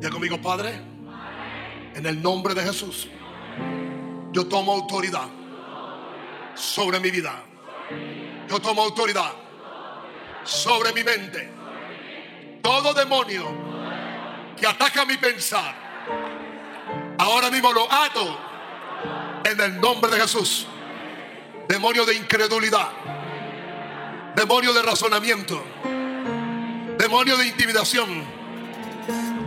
Ya conmigo, Padre, en el nombre de Jesús, yo tomo autoridad sobre mi vida. Yo tomo autoridad sobre mi mente. Todo demonio que ataca mi pensar, ahora mismo lo ato en el nombre de Jesús. Demonio de incredulidad, demonio de razonamiento, demonio de intimidación,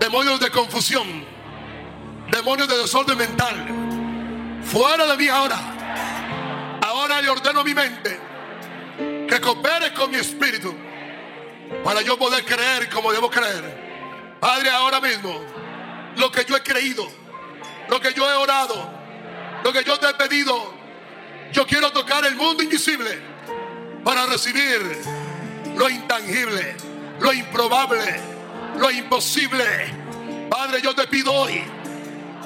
demonio de confusión, demonio de desorden mental. Fuera de mí ahora. Ahora le ordeno a mi mente que coopere con mi espíritu para yo poder creer como debo creer. Padre, ahora mismo, lo que yo he creído, lo que yo he orado, lo que yo te he pedido, yo quiero tocar el mundo invisible para recibir lo intangible, lo improbable, lo imposible. Padre, yo te pido hoy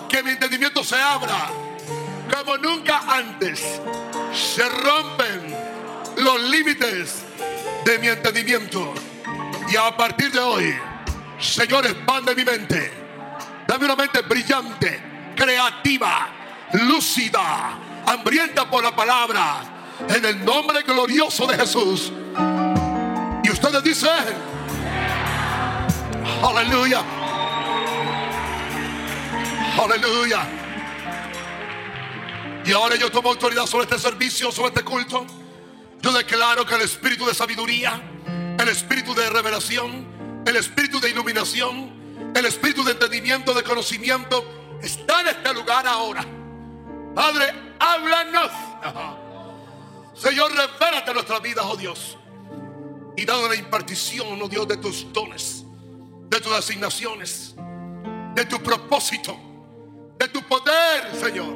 que mi entendimiento se abra como nunca antes. Se rompen los límites de mi entendimiento. Y a partir de hoy, Señor, expande mi mente. Dame una mente brillante, creativa, lúcida, hambrienta por la palabra. En el nombre glorioso de Jesús. Y ustedes dicen, aleluya. Aleluya. Y ahora yo tomo autoridad sobre este servicio, sobre este culto. Yo declaro que el espíritu de sabiduría, el espíritu de revelación, el espíritu de iluminación, el espíritu de entendimiento, de conocimiento, está en este lugar ahora. Padre, háblanos. Señor, revélate nuestras vidas, oh Dios. Y dado la impartición, oh Dios, de tus dones, de tus asignaciones, de tu propósito, de tu poder, Señor.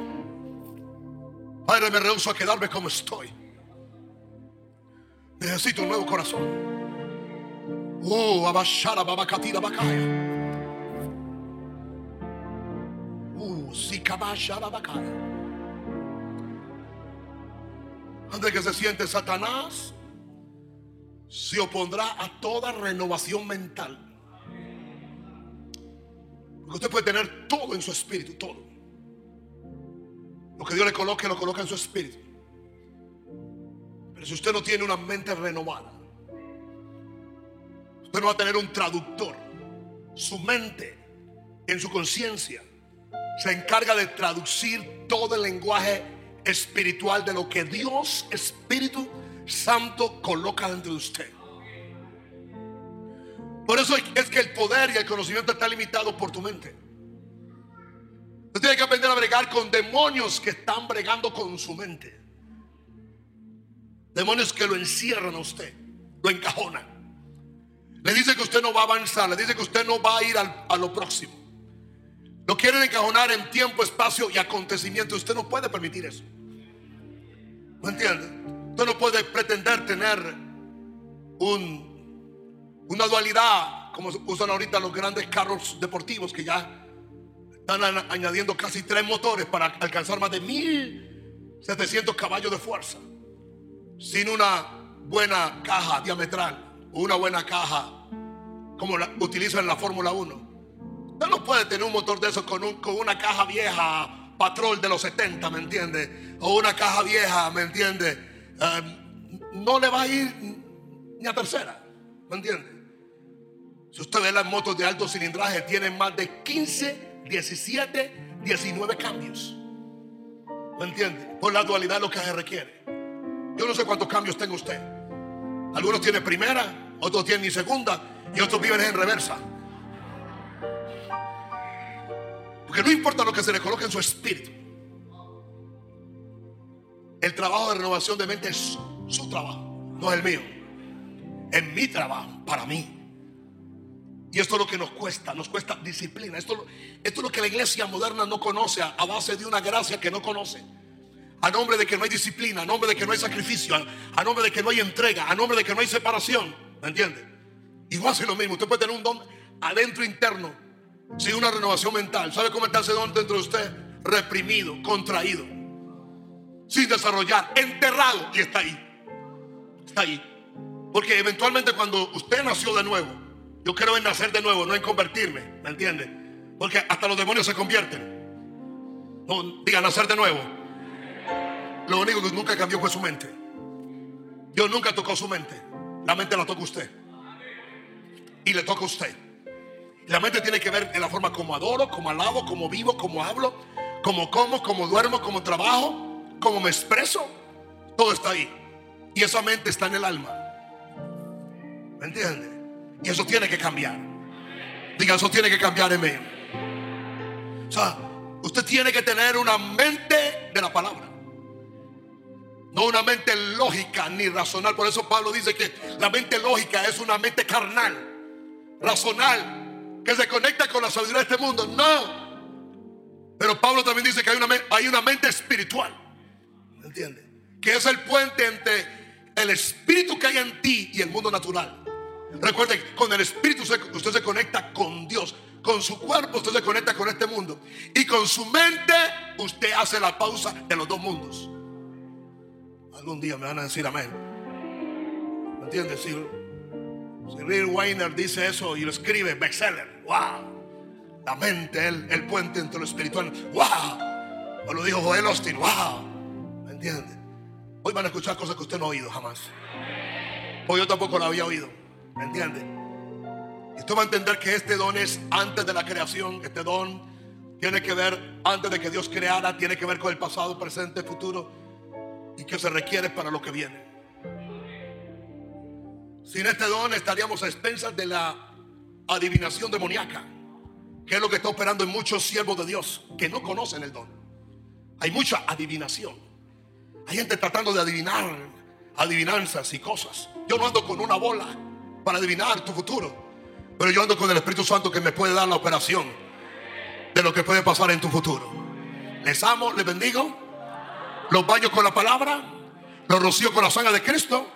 Padre, me rehuso a quedarme como estoy. Necesito un nuevo corazón. Oh, abashara babakatira bakaya. Uh. Antes que se siente Satanás, se opondrá a toda renovación mental. Porque usted puede tener todo en su espíritu, todo. Lo que Dios le coloque, lo coloca en su espíritu. Pero si usted no tiene una mente renovada, usted no va a tener un traductor. Su mente, en su conciencia, se encarga de traducir todo el lenguaje espiritual de lo que Dios, Espíritu Santo, coloca dentro de usted. Por eso es que el poder y el conocimiento está limitado por tu mente. Usted tiene que aprender a bregar con demonios que están bregando con su mente. Demonios que lo encierran a usted, lo encajonan. Le dice que usted no va a avanzar, le dice que usted no va a ir a lo próximo. Lo quieren encajonar en tiempo, espacio y acontecimiento. Usted no puede permitir eso. ¿Me entiende? Usted no puede pretender tener un, una dualidad como usan ahorita los grandes carros deportivos que ya están añadiendo casi tres motores para alcanzar más de 1700 caballos de fuerza. Sin una buena caja diametral, una buena caja como la utilizan en la Fórmula 1. Usted no puede tener un motor de esos con, con una caja vieja, patrol de los 70, ¿me entiende? O una caja vieja, ¿me entiende? Eh, no le va a ir ni a tercera, ¿me entiende? Si usted ve las motos de alto cilindraje, tienen más de 15, 17, 19 cambios. ¿Me entiende? Por la dualidad lo que se requiere. Yo no sé cuántos cambios tenga usted. Algunos tienen primera, otros tienen segunda y otros viven en reversa. Porque no importa lo que se le coloque en su espíritu. El trabajo de renovación de mente es su trabajo, no es el mío. Es mi trabajo, para mí. Y esto es lo que nos cuesta, nos cuesta disciplina. Esto, esto es lo que la iglesia moderna no conoce a, base de una gracia que no conoce. A nombre de que no hay disciplina, a nombre de que no hay sacrificio, a, nombre de que no hay entrega, a nombre de que no hay separación. ¿Me entiende? Igual hace lo mismo. Usted puede tener un don adentro interno, sin una renovación mental. ¿Sabe cómo está ese don dentro de usted? Reprimido, contraído, sin desarrollar, enterrado y está ahí. Está ahí. Porque eventualmente cuando usted nació de nuevo, yo quiero en nacer de nuevo, no en convertirme, ¿me entiende? Porque hasta los demonios se convierten. No, digan nacer de nuevo. Lo único que nunca cambió fue su mente. Dios nunca tocó su mente. La mente la toca usted. Y le toca a usted. La mente tiene que ver en la forma como adoro, como alabo, como vivo, como hablo, como como, como duermo, como trabajo, como me expreso. Todo está ahí. Y esa mente está en el alma. ¿Me entiende? Y eso tiene que cambiar. Diga, eso tiene que cambiar en mí. O sea, usted tiene que tener una mente de la palabra. No una mente lógica ni racional. Por eso Pablo dice que la mente lógica es una mente carnal, racional, que se conecta con la sabiduría de este mundo. No. Pero Pablo también dice que hay una, hay una mente espiritual. ¿Me entiende? Que es el puente entre el espíritu que hay en ti y el mundo natural. Recuerde, con el espíritu usted se conecta con Dios. Con su cuerpo usted se conecta con este mundo. Y con su mente usted hace la pausa de los dos mundos. Algún día me van a decir amén. ¿Me entiendes? Si, si Weiner dice eso y lo escribe, bestseller. ¡Wow! La mente, el, el puente entre lo espiritual. ¡Wow! O lo dijo Joel Austin. ¡Wow! ¿Me entiende? Hoy van a escuchar cosas que usted no ha oído jamás. Hoy yo tampoco lo había oído. ¿Me entiende? Usted va a entender que este don es antes de la creación. Este don tiene que ver antes de que Dios creara. Tiene que ver con el pasado, presente, futuro y que se requiere para lo que viene. Sin este don estaríamos a expensas de la adivinación demoníaca, que es lo que está operando en muchos siervos de Dios que no conocen el don. Hay mucha adivinación. Hay gente tratando de adivinar adivinanzas y cosas. Yo no ando con una bola para adivinar tu futuro, pero yo ando con el Espíritu Santo que me puede dar la operación de lo que puede pasar en tu futuro. Les amo, les bendigo los baños con la palabra, los rocío con la sangre de Cristo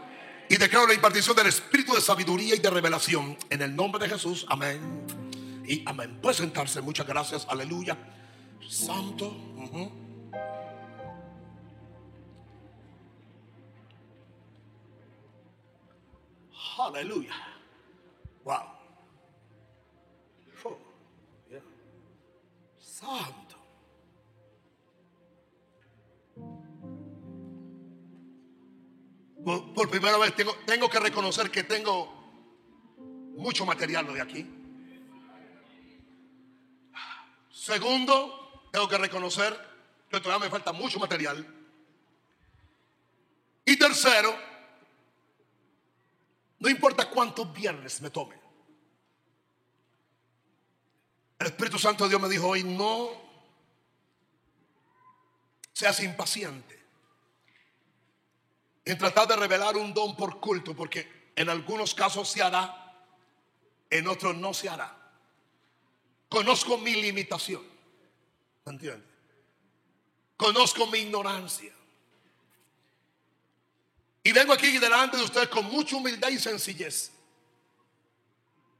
y declaro la impartición del espíritu de sabiduría y de revelación. En el nombre de Jesús, amén. Y amén. Puede sentarse, muchas gracias, aleluya. Santo. Aleluya. Wow. Oh, Santo. Por, primera vez tengo, tengo que reconocer que tengo mucho material de aquí. Segundo, tengo que reconocer que todavía me falta mucho material. Y tercero, no importa cuántos viernes me tome. El Espíritu Santo de Dios me dijo hoy, no seas impaciente en tratar de revelar un don por culto, porque en algunos casos se hará, en otros no se hará. Conozco mi limitación, ¿entiendes? Conozco mi ignorancia. Y vengo aquí delante de ustedes con mucha humildad y sencillez.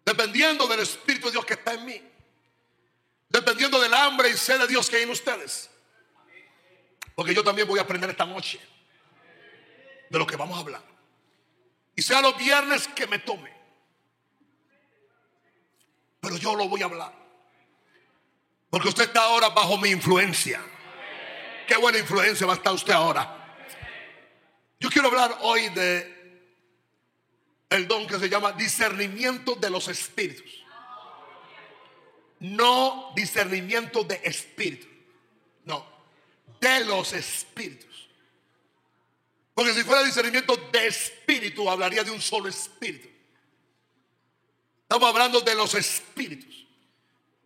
Dependiendo del Espíritu de Dios que está en mí. Dependiendo del hambre y sed de Dios que hay en ustedes. Porque yo también voy a aprender esta noche de lo que vamos a hablar. Y sea los viernes que me tome. Pero yo lo voy a hablar. Porque usted está ahora bajo mi influencia. Qué buena influencia va a estar usted ahora. Yo quiero hablar hoy de el don que se llama discernimiento de los espíritus. No discernimiento de espíritu. No, de los espíritus. Porque si fuera discernimiento de espíritu, hablaría de un solo espíritu. Estamos hablando de los espíritus.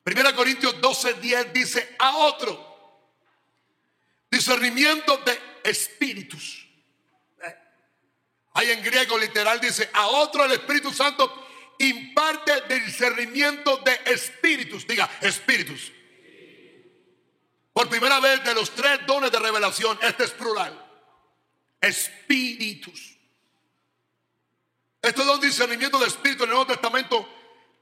Primera Corintios 12, 10 dice a otro. Discernimiento de espíritus. Ahí en griego literal dice a otro el Espíritu Santo imparte discernimiento de espíritus. Diga, espíritus. Por primera vez de los tres dones de revelación, este es plural espíritus. Esto es un discernimiento de espíritu en el Nuevo Testamento.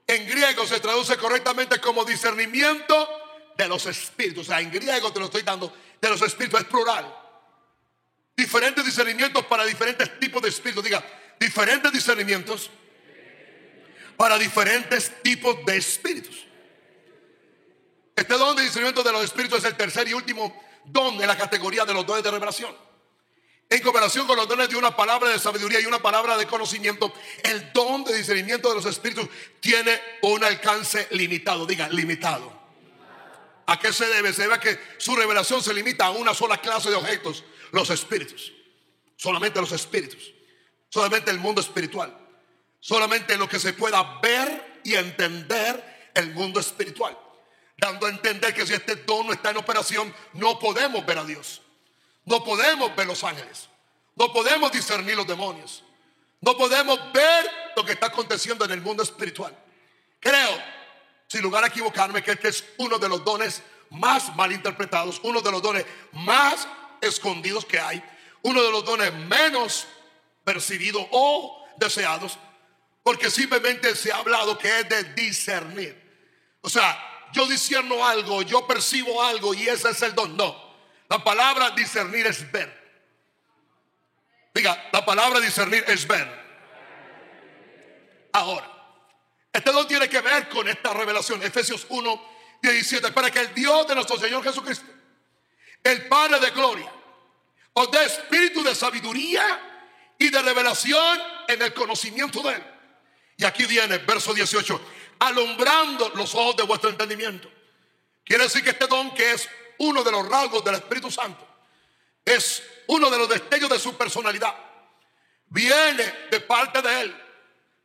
En griego se traduce correctamente como discernimiento de los espíritus. O sea, en griego te lo estoy dando, de los espíritus, es plural. Diferentes discernimientos para diferentes tipos de espíritus. Diga, diferentes discernimientos para diferentes tipos de espíritus. discernimiento de los espíritus es el tercer y último don de la categoría de los dones de revelación. En comparación con los dones de una palabra de sabiduría y una palabra de conocimiento, el don de discernimiento de los espíritus tiene un alcance limitado. Diga, limitado. ¿A qué se debe? Se debe a que su revelación se limita a una sola clase de objetos, los espíritus. Solamente los espíritus. Solamente el mundo espiritual. Solamente lo que se pueda ver y entender el mundo espiritual. Dando a entender que si este don no está en operación, no podemos ver a Dios. No podemos ver los ángeles. No podemos discernir los demonios. No podemos ver lo que está aconteciendo en el mundo espiritual. Creo, sin lugar a equivocarme, que este es uno de los dones más mal interpretados, uno de los dones más escondidos que hay, uno de los dones menos percibidos o deseados, porque simplemente se ha hablado que es de discernir. O sea, yo discerno algo, yo percibo algo y ese es el don. No, la palabra discernir es ver. Diga, la palabra discernir es ver. Ahora, este don tiene que ver con esta revelación. Efesios 1, 17. Para que el Dios de nuestro Señor Jesucristo, el Padre de gloria, os dé espíritu de sabiduría y de revelación en el conocimiento de Él. Y aquí viene, verso 18, alumbrando los ojos de vuestro entendimiento. Quiere decir que este don que es uno de los rasgos del Espíritu Santo. Es uno de los destellos de su personalidad. Viene de parte de Él,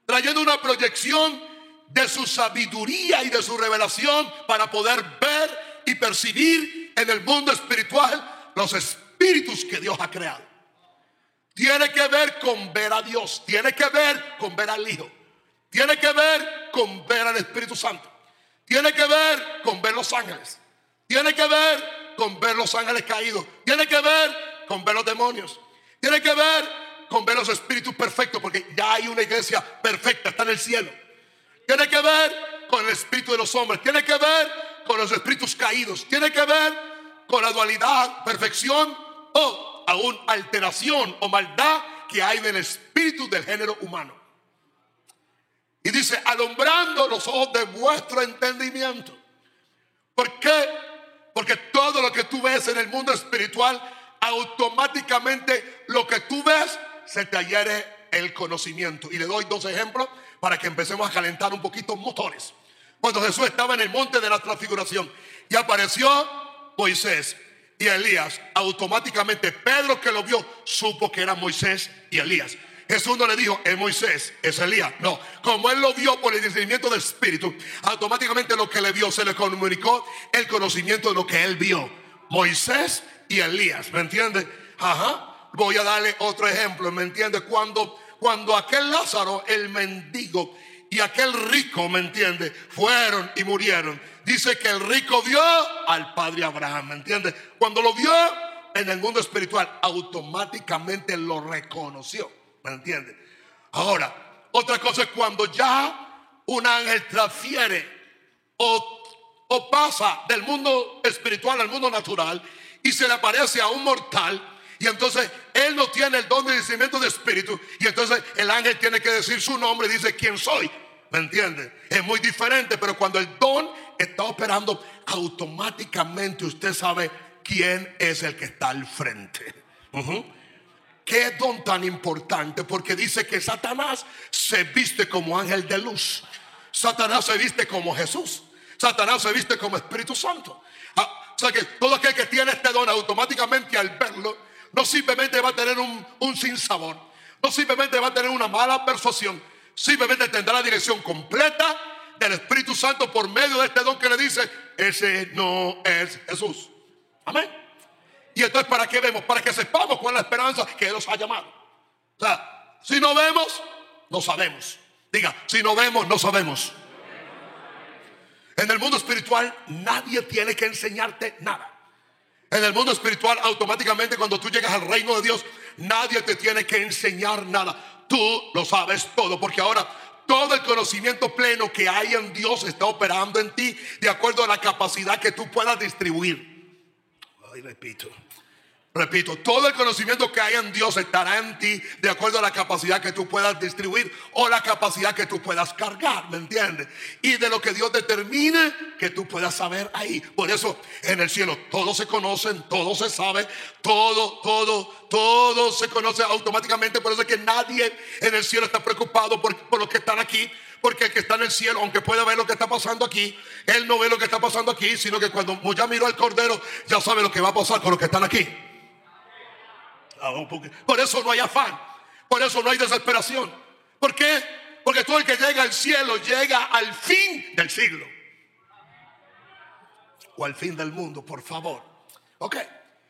trayendo una proyección de su sabiduría y de su revelación para poder ver y percibir en el mundo espiritual los espíritus que Dios ha creado. Tiene que ver con ver a Dios, tiene que ver con ver al Hijo, tiene que ver con ver al Espíritu Santo, tiene que ver con ver los ángeles, tiene que ver con ver los ángeles caídos. Tiene que ver con ver los demonios. Tiene que ver con ver los espíritus perfectos, porque ya hay una iglesia perfecta, está en el cielo. Tiene que ver con el espíritu de los hombres. Tiene que ver con los espíritus caídos. Tiene que ver con la dualidad, perfección o aún alteración o maldad que hay en el espíritu del género humano. Y dice, alumbrando los ojos de vuestro entendimiento. ¿Por qué? Porque todo lo que tú ves en el mundo espiritual, automáticamente lo que tú ves se te adhiere el conocimiento. Y le doy dos ejemplos para que empecemos a calentar un poquito motores. Cuando Jesús estaba en el monte de la transfiguración y apareció Moisés y Elías, automáticamente Pedro que lo vio supo que eran Moisés y Elías. Jesús no le dijo, es Moisés, es Elías. No, como él lo vio por el discernimiento del Espíritu, automáticamente lo que le vio se le comunicó el conocimiento de lo que él vio. Moisés y Elías, ¿me entiende? Ajá. Voy a darle otro ejemplo, ¿me entiende? Cuando, cuando aquel Lázaro, el mendigo, y aquel rico, ¿me entiende? Fueron y murieron. Dice que el rico vio al padre Abraham, ¿me entiende? Cuando lo vio en el mundo espiritual, automáticamente lo reconoció. ¿Me entiende? Ahora, otra cosa es cuando ya un ángel transfiere o, o pasa del mundo espiritual al mundo natural y se le aparece a un mortal. Y entonces él no tiene el don de discernimiento de espíritu. Y entonces el ángel tiene que decir su nombre y dice quién soy. ¿Me entiende? Es muy diferente, pero cuando el don está operando, automáticamente usted sabe quién es el que está al frente. Qué don tan importante, porque dice que Satanás se viste como ángel de luz. Satanás se viste como Jesús. Satanás se viste como Espíritu Santo. Ah, o sea que todo aquel que tiene este don automáticamente al verlo, no simplemente va a tener un, sinsabor, no simplemente va a tener una mala persuasión, simplemente tendrá la dirección completa del Espíritu Santo por medio de este don que le dice, ese no es Jesús. Amén. Y entonces, ¿para qué vemos? Para que sepamos cuál es la esperanza que nos ha llamado. O sea, si no vemos, no sabemos. Diga, si no vemos, no sabemos. En el mundo espiritual nadie tiene que enseñarte nada. En el mundo espiritual automáticamente cuando tú llegas al reino de Dios, nadie te tiene que enseñar nada. Tú lo sabes todo porque ahora todo el conocimiento pleno que hay en Dios está operando en ti de acuerdo a la capacidad que tú puedas distribuir. Ay, repito. Repito, todo el conocimiento que hay en Dios estará en ti de acuerdo a la capacidad que tú puedas distribuir o la capacidad que tú puedas cargar, ¿me entiendes? Y de lo que Dios determine que tú puedas saber ahí. Por eso en el cielo todos se conocen, todo se sabe, todo, todo, todo se conoce automáticamente. Por eso es que nadie en el cielo está preocupado por, por que están aquí. Porque el que está en el cielo, aunque pueda ver lo que está pasando aquí, él no ve lo que está pasando aquí, sino que cuando ya miró al cordero, ya sabe lo que va a pasar con los que están aquí. Por eso no hay afán. Por eso no hay desesperación. ¿Por qué? Porque todo el que llega al cielo llega al fin del siglo. O al fin del mundo, por favor. ¿Ok?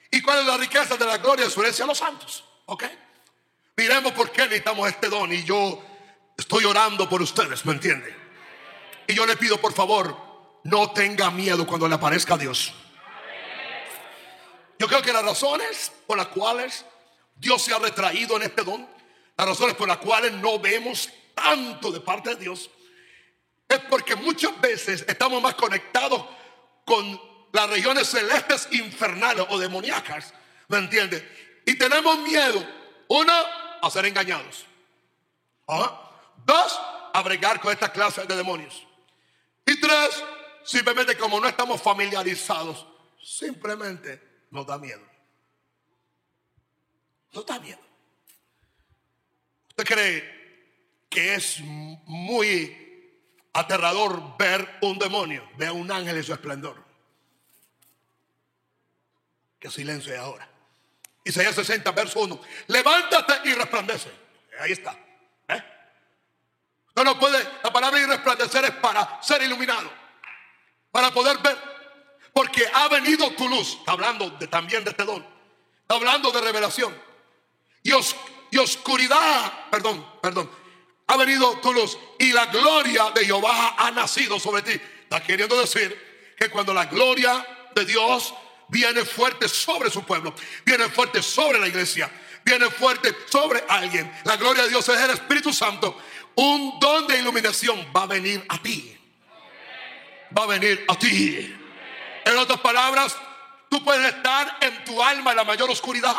¿Y cuál es la riqueza de la gloria de su herencia a los santos? ¿Ok? Miremos por qué necesitamos este don. Y yo estoy orando por ustedes, ¿me entienden? Y yo le pido, por favor, no tenga miedo cuando le aparezca Dios. Yo creo que las razones por las cuales Dios se ha retraído en este don. Las razones por las cuales no vemos tanto de parte de Dios es porque muchas veces estamos más conectados con las regiones celestes infernales o demoníacas. ¿Me entiendes? Y tenemos miedo, uno, a ser engañados. Dos, a bregar con esta clase de demonios. Y tres, simplemente como no estamos familiarizados, simplemente nos da miedo. No está bien. ¿Usted cree que es muy aterrador ver un demonio? Ve a un ángel en su esplendor. Que silencio es ahora. Isaías 60, verso 1. Levántate y resplandece. Ahí está. ¿Eh? No, no puede. La palabra y resplandecer es para ser iluminado. Para poder ver. Porque ha venido tu luz. Está hablando también de este don. Está hablando de revelación y, oscuridad, perdón, perdón, ha venido tu luz y la gloria de Jehová ha nacido sobre ti. Está queriendo decir que cuando la gloria de Dios viene fuerte sobre su pueblo, viene fuerte sobre la iglesia, viene fuerte sobre alguien, la gloria de Dios es el Espíritu Santo, un don de iluminación va a venir a ti. Va a venir a ti. En otras palabras, tú puedes estar en tu alma en la mayor oscuridad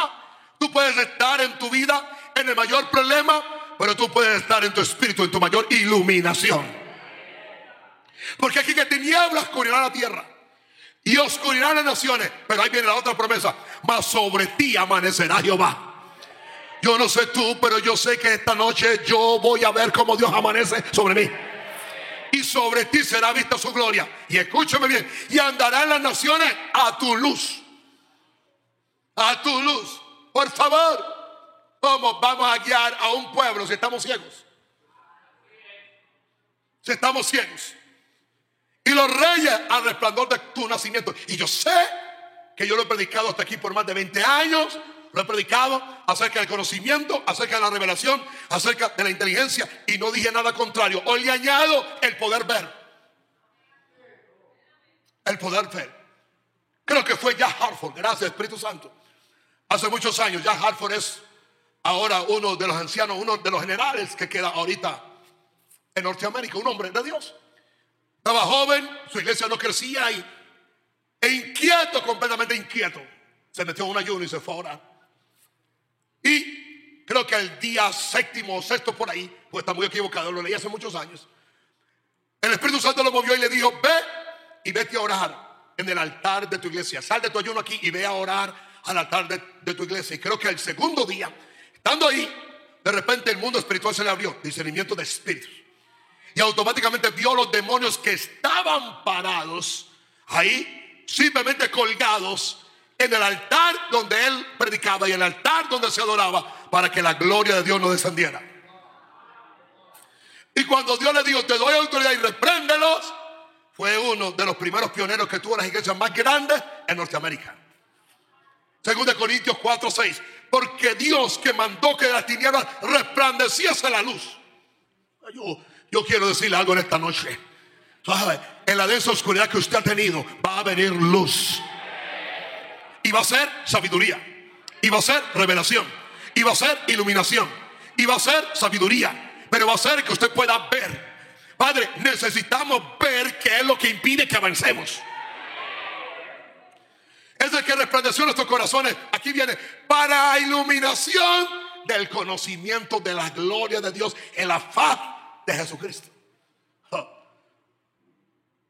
Tú puedes estar en tu vida en el mayor problema, pero tú puedes estar en tu espíritu, en tu mayor iluminación. Porque aquí que tinieblas cubrirá la tierra y oscuridad las naciones. Pero ahí viene la otra promesa. Mas sobre ti amanecerá Jehová. Yo no sé tú, pero yo sé que esta noche yo voy a ver cómo Dios amanece sobre mí. Y sobre ti será vista su gloria. Y escúchame bien. Y andarán las naciones a tu luz. A tu luz. Por favor, ¿cómo vamos a guiar a un pueblo si estamos ciegos? Si estamos ciegos. Y los reyes al resplandor de tu nacimiento. Y yo sé que yo lo he predicado hasta aquí por más de 20 años. Lo he predicado acerca del conocimiento, acerca de la revelación, acerca de la inteligencia. Y no dije nada contrario. Hoy le añado el poder ver. El poder ver. Creo que fue ya Hartford. Gracias, Espíritu Santo Hace muchos años, ya Hartford es ahora uno de los ancianos, uno de los generales que queda ahorita en Norteamérica, un hombre de Dios. Estaba joven, su iglesia no crecía y, e inquieto, completamente inquieto. Se metió en un ayuno y se fue a orar. Y creo que el día séptimo o sexto por ahí, pues está muy equivocado, lo leí hace muchos años. El Espíritu Santo lo movió y le dijo, ve y vete a orar en el altar de tu iglesia. Sal de tu ayuno aquí y ve a orar al altar de, tu iglesia. Y creo que el segundo día, estando ahí, de repente el mundo espiritual se le abrió, discernimiento de espíritus. Y automáticamente vio los demonios que estaban parados ahí, simplemente colgados en el altar donde él predicaba y el altar donde se adoraba para que la gloria de Dios no descendiera. Y cuando Dios le dijo, te doy autoridad y repréndelos, fue uno de los primeros pioneros que tuvo las iglesias más grandes en Norteamérica. Según de Corintios 4, 6. Porque Dios que mandó que las tinieblas resplandeciese la luz. Yo, yo quiero decirle algo en esta noche. En la densa oscuridad que usted ha tenido va a venir luz. Y va a ser sabiduría. Y va a ser revelación. Y va a ser iluminación. Y va a ser sabiduría. Pero va a ser que usted pueda ver. Padre, necesitamos ver qué es lo que impide que avancemos. Que resplandeció nuestros corazones. Aquí viene, para iluminación del conocimiento de la gloria de Dios en la faz de Jesucristo.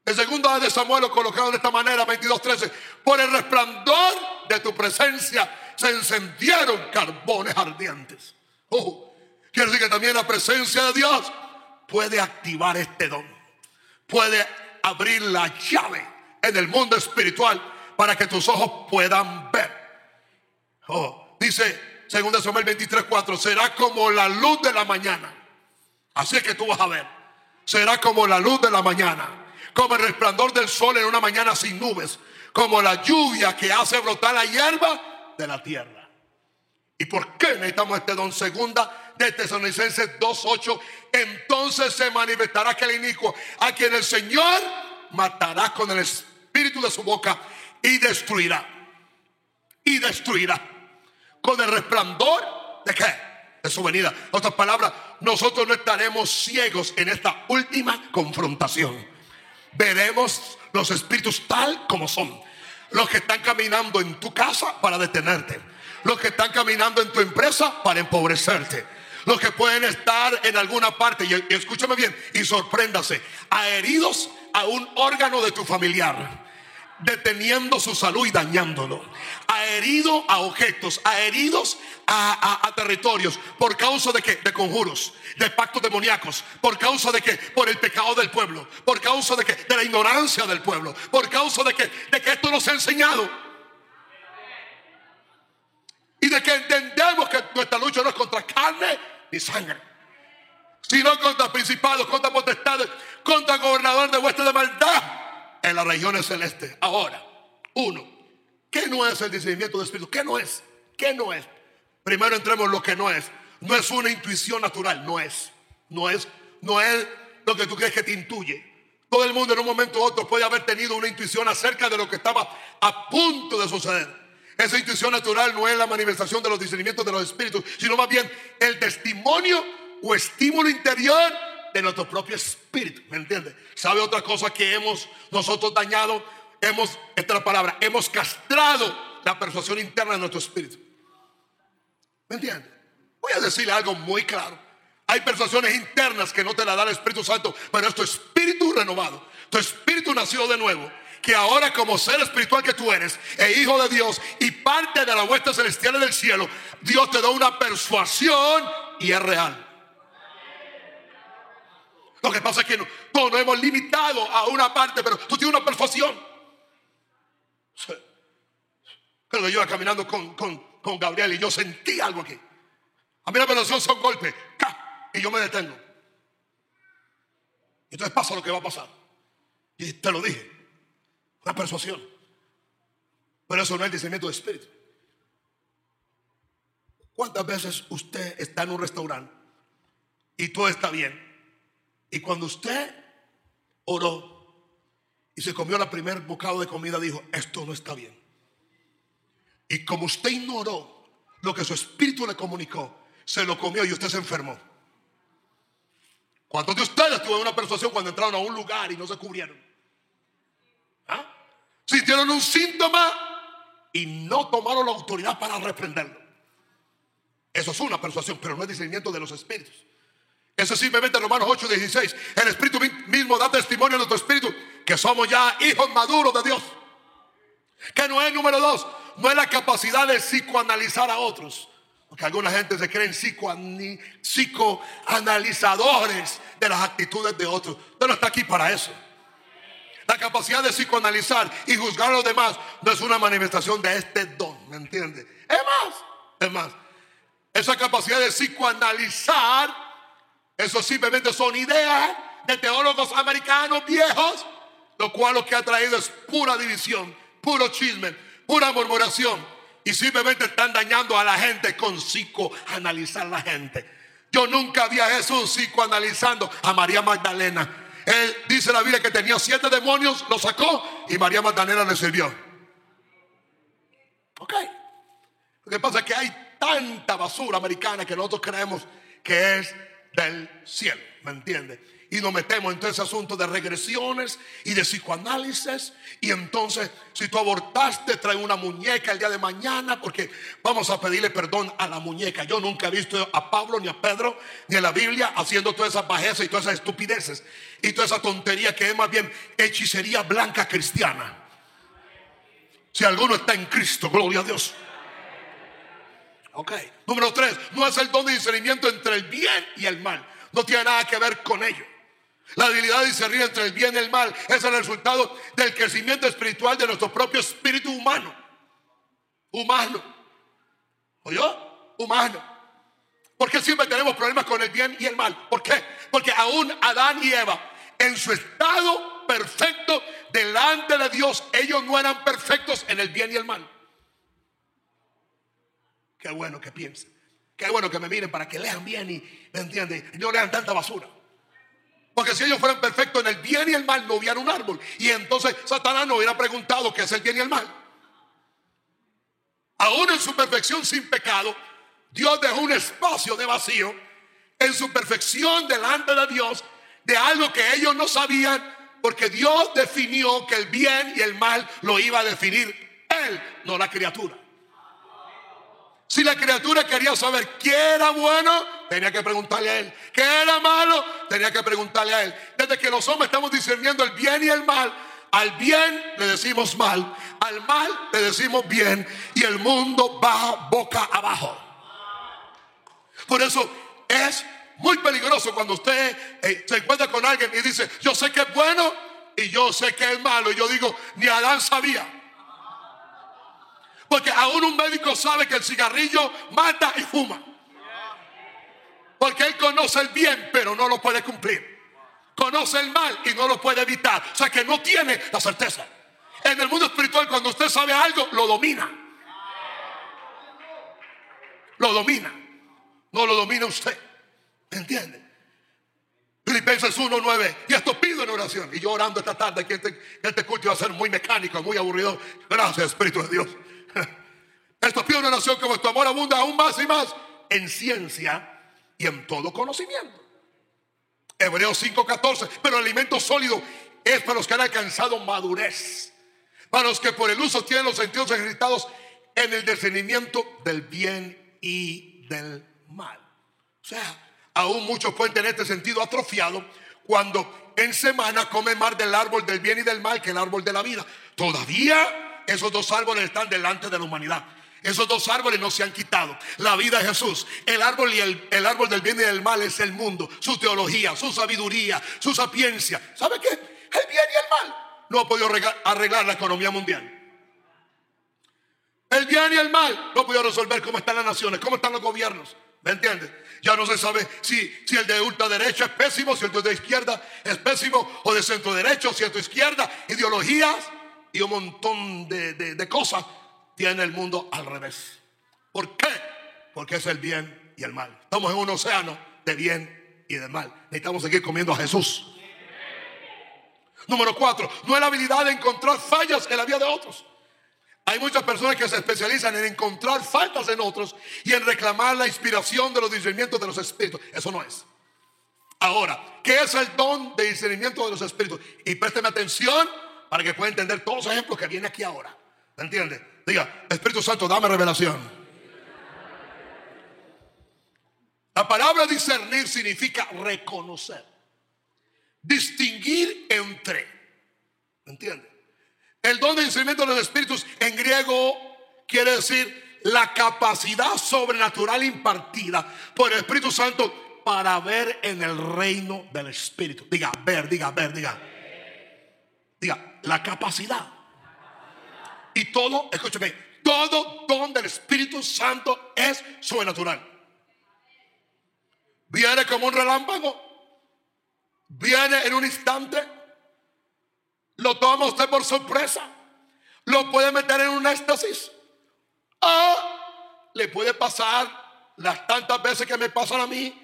El segundo de Samuel lo colocado de esta manera, 22.13. Por el resplandor de tu presencia se encendieron carbones ardientes. Oh, quiere decir que también la presencia de Dios puede activar este don. Puede abrir la llave en el mundo espiritual para que tus ojos puedan ver. Oh, dice 2 Samuel 23.4, será como la luz de la mañana. Así es que tú vas a ver. Será como la luz de la mañana como el resplandor del sol en una mañana sin nubes, como la lluvia que hace brotar la hierba de la tierra. ¿Y por qué necesitamos este don? Segunda de Tesalonicenses 2.8. Entonces se manifestará aquel inicuo a quien el Señor matará con el espíritu de su boca y destruirá. Y destruirá. Con el resplandor de qué? De su venida. En otras palabras, nosotros no estaremos ciegos en esta última confrontación veremos los espíritus tal como son. Los que están caminando en tu casa para detenerte. Los que están caminando en tu empresa para empobrecerte. Los que pueden estar en alguna parte, y, escúchame bien, y sorpréndase, heridos a un órgano de tu familiar deteniendo su salud y dañándolo. Ha herido a objetos, ha heridos a, territorios. ¿Por causa de qué? De conjuros, de pactos demoníacos. ¿Por causa de qué? Por el pecado del pueblo. ¿Por causa de qué? De la ignorancia del pueblo. ¿Por causa de qué? De que esto nos ha enseñado. Y de que entendemos que nuestra lucha no es contra carne ni sangre. Sino contra principados, contra potestades, contra gobernador de vuestra de maldad en las regiones celestes. Ahora, uno, ¿qué no es el discernimiento de espíritu? ¿Qué no es? ¿Qué no es? Primero entremos en lo que no es. No es una intuición natural, no es. No es, no es lo que tú crees que te intuye. Todo el mundo en un momento u otro puede haber tenido una intuición acerca de lo que estaba a punto de suceder. Esa intuición natural no es la manifestación de los discernimientos de los espíritus, sino más bien el testimonio o estímulo interior de nuestro propio espíritu. ¿Me entiende? ¿Sabe otra cosa que hemos nosotros dañado? Hemos, esta es la palabra, hemos castrado la persuasión interna de nuestro espíritu. ¿Me entiende? Voy a decirle algo muy claro. Hay persuasiones internas que no te la da el Espíritu Santo, pero es tu espíritu renovado, tu espíritu nacido de nuevo, que ahora como ser espiritual que tú eres, e hijo de Dios y parte de la huesta celestial del cielo, Dios te da una persuasión y es real. Lo que pasa es que no, todos nos hemos limitado a una parte, pero tú tienes una persuasión. Pero yo iba caminando con, con, Gabriel y yo sentí algo aquí. A mí la persuasión son golpes. Y yo me detengo. Entonces pasa lo que va a pasar. Y te lo dije. Una persuasión. Pero eso no es el discernimiento de espíritu. ¿Cuántas veces usted está en un restaurante y todo está bien? Y cuando usted oró y se comió la primer bocado de comida, dijo, esto no está bien. Y como usted ignoró lo que su espíritu le comunicó, se lo comió y usted se enfermó. ¿Cuántos de ustedes tuvieron una persuasión cuando entraron a un lugar y no se cubrieron? ¿Ah? Sintieron un síntoma y no tomaron la autoridad para reprenderlo. Eso es una persuasión, pero no es discernimiento de los espíritus. Eso simplemente Romanos 8, 16. El Espíritu mismo da testimonio a nuestro Espíritu que somos ya hijos maduros de Dios. Que no es número dos, no es la capacidad de psicoanalizar a otros. Porque alguna gente se creen psicoanalizadores de las actitudes de otros. Usted no está aquí para eso. La capacidad de psicoanalizar y juzgar a los demás no es una manifestación de este don, ¿me entiende? Es más, es más, esa capacidad de psicoanalizar eso simplemente son ideas de teólogos americanos viejos, lo cual lo que ha traído es pura división, puro chisme, pura murmuración. Y simplemente están dañando a la gente con psicoanalizar la gente. Yo nunca vi a Jesús psicoanalizando a María Magdalena. Él dice la Biblia que tenía siete demonios, lo sacó y María Magdalena le sirvió. Ok. Lo que pasa es que hay tanta basura americana que nosotros creemos que es del cielo, ¿me entiende? y nos metemos en todo ese asunto de regresiones y de psicoanálisis. Y entonces, si tú abortaste, trae una muñeca el día de mañana, porque vamos a pedirle perdón a la muñeca. Yo nunca he visto a Pablo, ni a Pedro, ni a la Biblia haciendo todas esas bajezas y todas esas estupideces y toda esa tontería que es más bien hechicería blanca cristiana. Si alguno está en Cristo, gloria a Dios. Ok. Número tres, no es el don de discernimiento entre el bien y el mal. No tiene nada que ver con ello. La habilidad de discernir entre el bien y el mal es el resultado del crecimiento espiritual de nuestro propio espíritu humano. Humano. ¿Oyó? Humano. ¿Por qué siempre tenemos problemas con el bien y el mal? ¿Por qué? Porque aún Adán y Eva, en su estado perfecto delante de Dios, ellos no eran perfectos en el bien y el mal. Qué bueno que piensen. Qué bueno que me miren para que lean bien y, ¿me entienden? Y no lean tanta basura. Porque si ellos fueran perfectos en el bien y el mal, no hubiera un árbol. Y entonces Satanás no hubiera preguntado qué es el bien y el mal. Aún en su perfección sin pecado, Dios dejó un espacio de vacío en su perfección delante de Dios de algo que ellos no sabían, porque Dios definió que el bien y el mal lo iba a definir Él, no la criatura. Si la criatura quería saber qué era bueno, tenía que preguntarle a él. ¿Qué era malo? Tenía que preguntarle a él. Desde que los hombres estamos discerniendo el bien y el mal, al bien le decimos mal, al mal le decimos bien y el mundo va boca abajo. Por eso es muy peligroso cuando usted eh, se encuentra con alguien y dice, yo sé que es bueno y yo sé que es malo. Y yo digo, ni Adán sabía. Porque aún un médico sabe que el cigarrillo mata y fuma. Porque él conoce el bien, pero no lo puede cumplir. Conoce el mal y no lo puede evitar. O sea que no tiene la certeza. En el mundo espiritual, cuando usted sabe algo, lo domina. Lo domina. No lo domina usted. ¿Me entiende? Filipenses 1.9. Y esto pido en oración. Y yo orando esta tarde que este, este culto va a ser muy mecánico, muy aburrido. Gracias, Espíritu de Dios. Esto pido una nación que vuestro amor abunda aún más y más en ciencia y en todo conocimiento. Hebreos 5:14. Pero el alimento sólido es para los que han alcanzado madurez. Para los que por el uso tienen los sentidos ejercitados en el discernimiento del bien y del mal. O sea, aún muchos pueden tener este sentido atrofiado cuando en semana comen más del árbol del bien y del mal que el árbol de la vida. Todavía esos dos árboles están delante de la humanidad. Esos dos árboles no se han quitado. La vida de Jesús, el árbol y el, árbol del bien y del mal es el mundo, su teología, su sabiduría, su sapiencia. ¿Sabe qué? El bien y el mal no ha podido arreglar la economía mundial. El bien y el mal no ha podido resolver cómo están las naciones, cómo están los gobiernos. ¿Me entiendes? Ya no se sabe si, si el de ultraderecha es pésimo, si el de izquierda es pésimo, o de centro derecho, centro izquierda, ideologías y un montón de, de cosas tiene el mundo al revés. ¿Por qué? Porque es el bien y el mal. Estamos en un océano de bien y de mal. Necesitamos seguir comiendo a Jesús. Número cuatro, no es la habilidad de encontrar fallas en la vida de otros. Hay muchas personas que se especializan en encontrar faltas en otros y en reclamar la inspiración de los discernimientos de los espíritus. Eso no es. Ahora, ¿qué es el don de discernimiento de los espíritus? Y présteme atención para que pueda entender todos los ejemplos que vienen aquí ahora. ¿Me entiende? Diga, Espíritu Santo, dame revelación. La palabra discernir significa reconocer, distinguir entre. ¿Me entiende? El don de discernimiento de los espíritus en griego quiere decir la capacidad sobrenatural impartida por el Espíritu Santo para ver en el reino del Espíritu. Diga, ver, diga, ver, diga. Diga, la capacidad. Y todo, escúchame, todo don del Espíritu Santo es sobrenatural. Viene como un relámpago, viene en un instante, lo toma usted por sorpresa, lo puede meter en un éxtasis, o le puede pasar las tantas veces que me pasan a mí,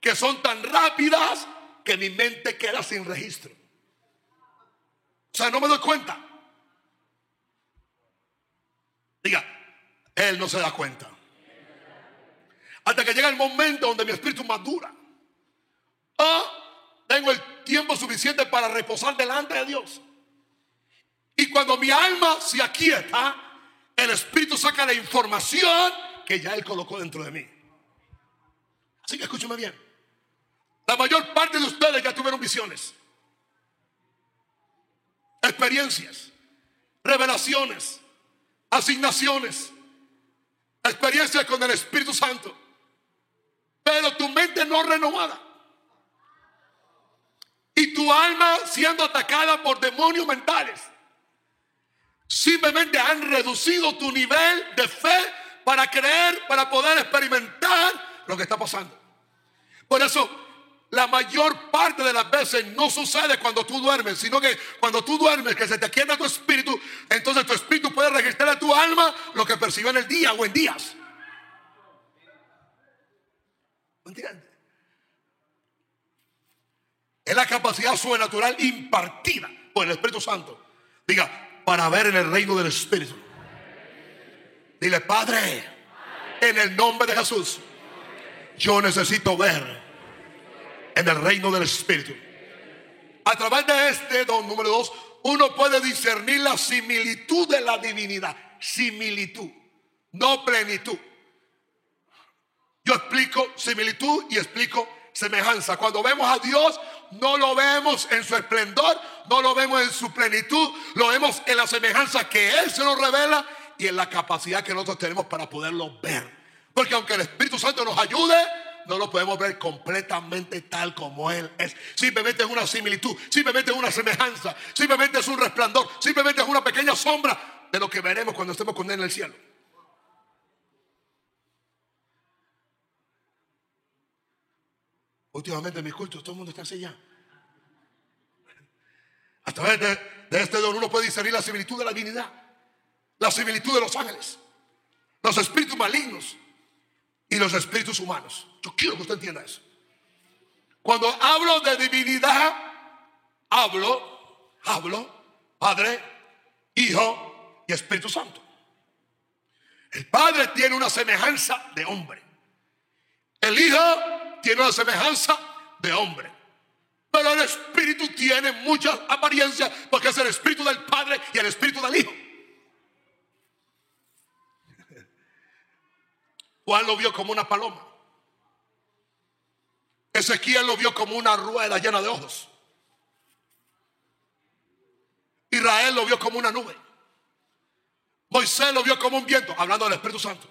que son tan rápidas que mi mente queda sin registro. O sea, no me doy cuenta. Diga, él no se da cuenta. Hasta que llega el momento donde mi espíritu madura. O tengo el tiempo suficiente para reposar delante de Dios. Y cuando mi alma se aquieta, el Espíritu saca la información que ya Él colocó dentro de mí. Así que escúcheme bien. La mayor parte de ustedes ya tuvieron visiones, experiencias, revelaciones, asignaciones, experiencias con el Espíritu Santo. Pero tu mente no renovada. Y tu alma siendo atacada por demonios mentales. Simplemente han reducido tu nivel de fe para creer, para poder experimentar lo que está pasando. Por eso, la mayor parte de las veces no sucede cuando tú duermes, sino que cuando tú duermes, que se te quieta tu espíritu, entonces tu espíritu puede registrar a tu alma lo que percibió en el día o en días. ¿Entiendes? Es la capacidad sobrenatural impartida por el Espíritu Santo. Diga, para ver en el reino del Espíritu. Dile, Padre, en el nombre de Jesús, yo necesito ver en el reino del Espíritu. A través de este don número dos, uno puede discernir la similitud de la divinidad. Similitud, no plenitud. Yo explico similitud y explico semejanza. Cuando vemos a Dios, no lo vemos en su esplendor, no lo vemos en su plenitud, lo vemos en la semejanza que Él se nos revela y en la capacidad que nosotros tenemos para poderlo ver. Porque aunque el Espíritu Santo nos ayude, no lo podemos ver completamente tal como Él es. Simplemente es una similitud, simplemente es una semejanza, simplemente es un resplandor, simplemente es una pequeña sombra de lo que veremos cuando estemos con Él en el cielo. Últimamente en mis cultos todo el mundo está así ya. A través de, de este don uno puede discernir la similitud de la divinidad, la similitud de los ángeles, los espíritus malignos y los espíritus humanos. Yo quiero que usted entienda eso. Cuando hablo de divinidad, hablo, hablo, Padre, Hijo y Espíritu Santo. El Padre tiene una semejanza de hombre. El Hijo tiene una semejanza de hombre. Pero el Espíritu tiene muchas apariencias porque es el Espíritu del Padre y el Espíritu del Hijo. Juan lo vio como una paloma. Ezequiel lo vio como una rueda llena de ojos. Israel lo vio como una nube. Moisés lo vio como un viento, hablando del Espíritu Santo.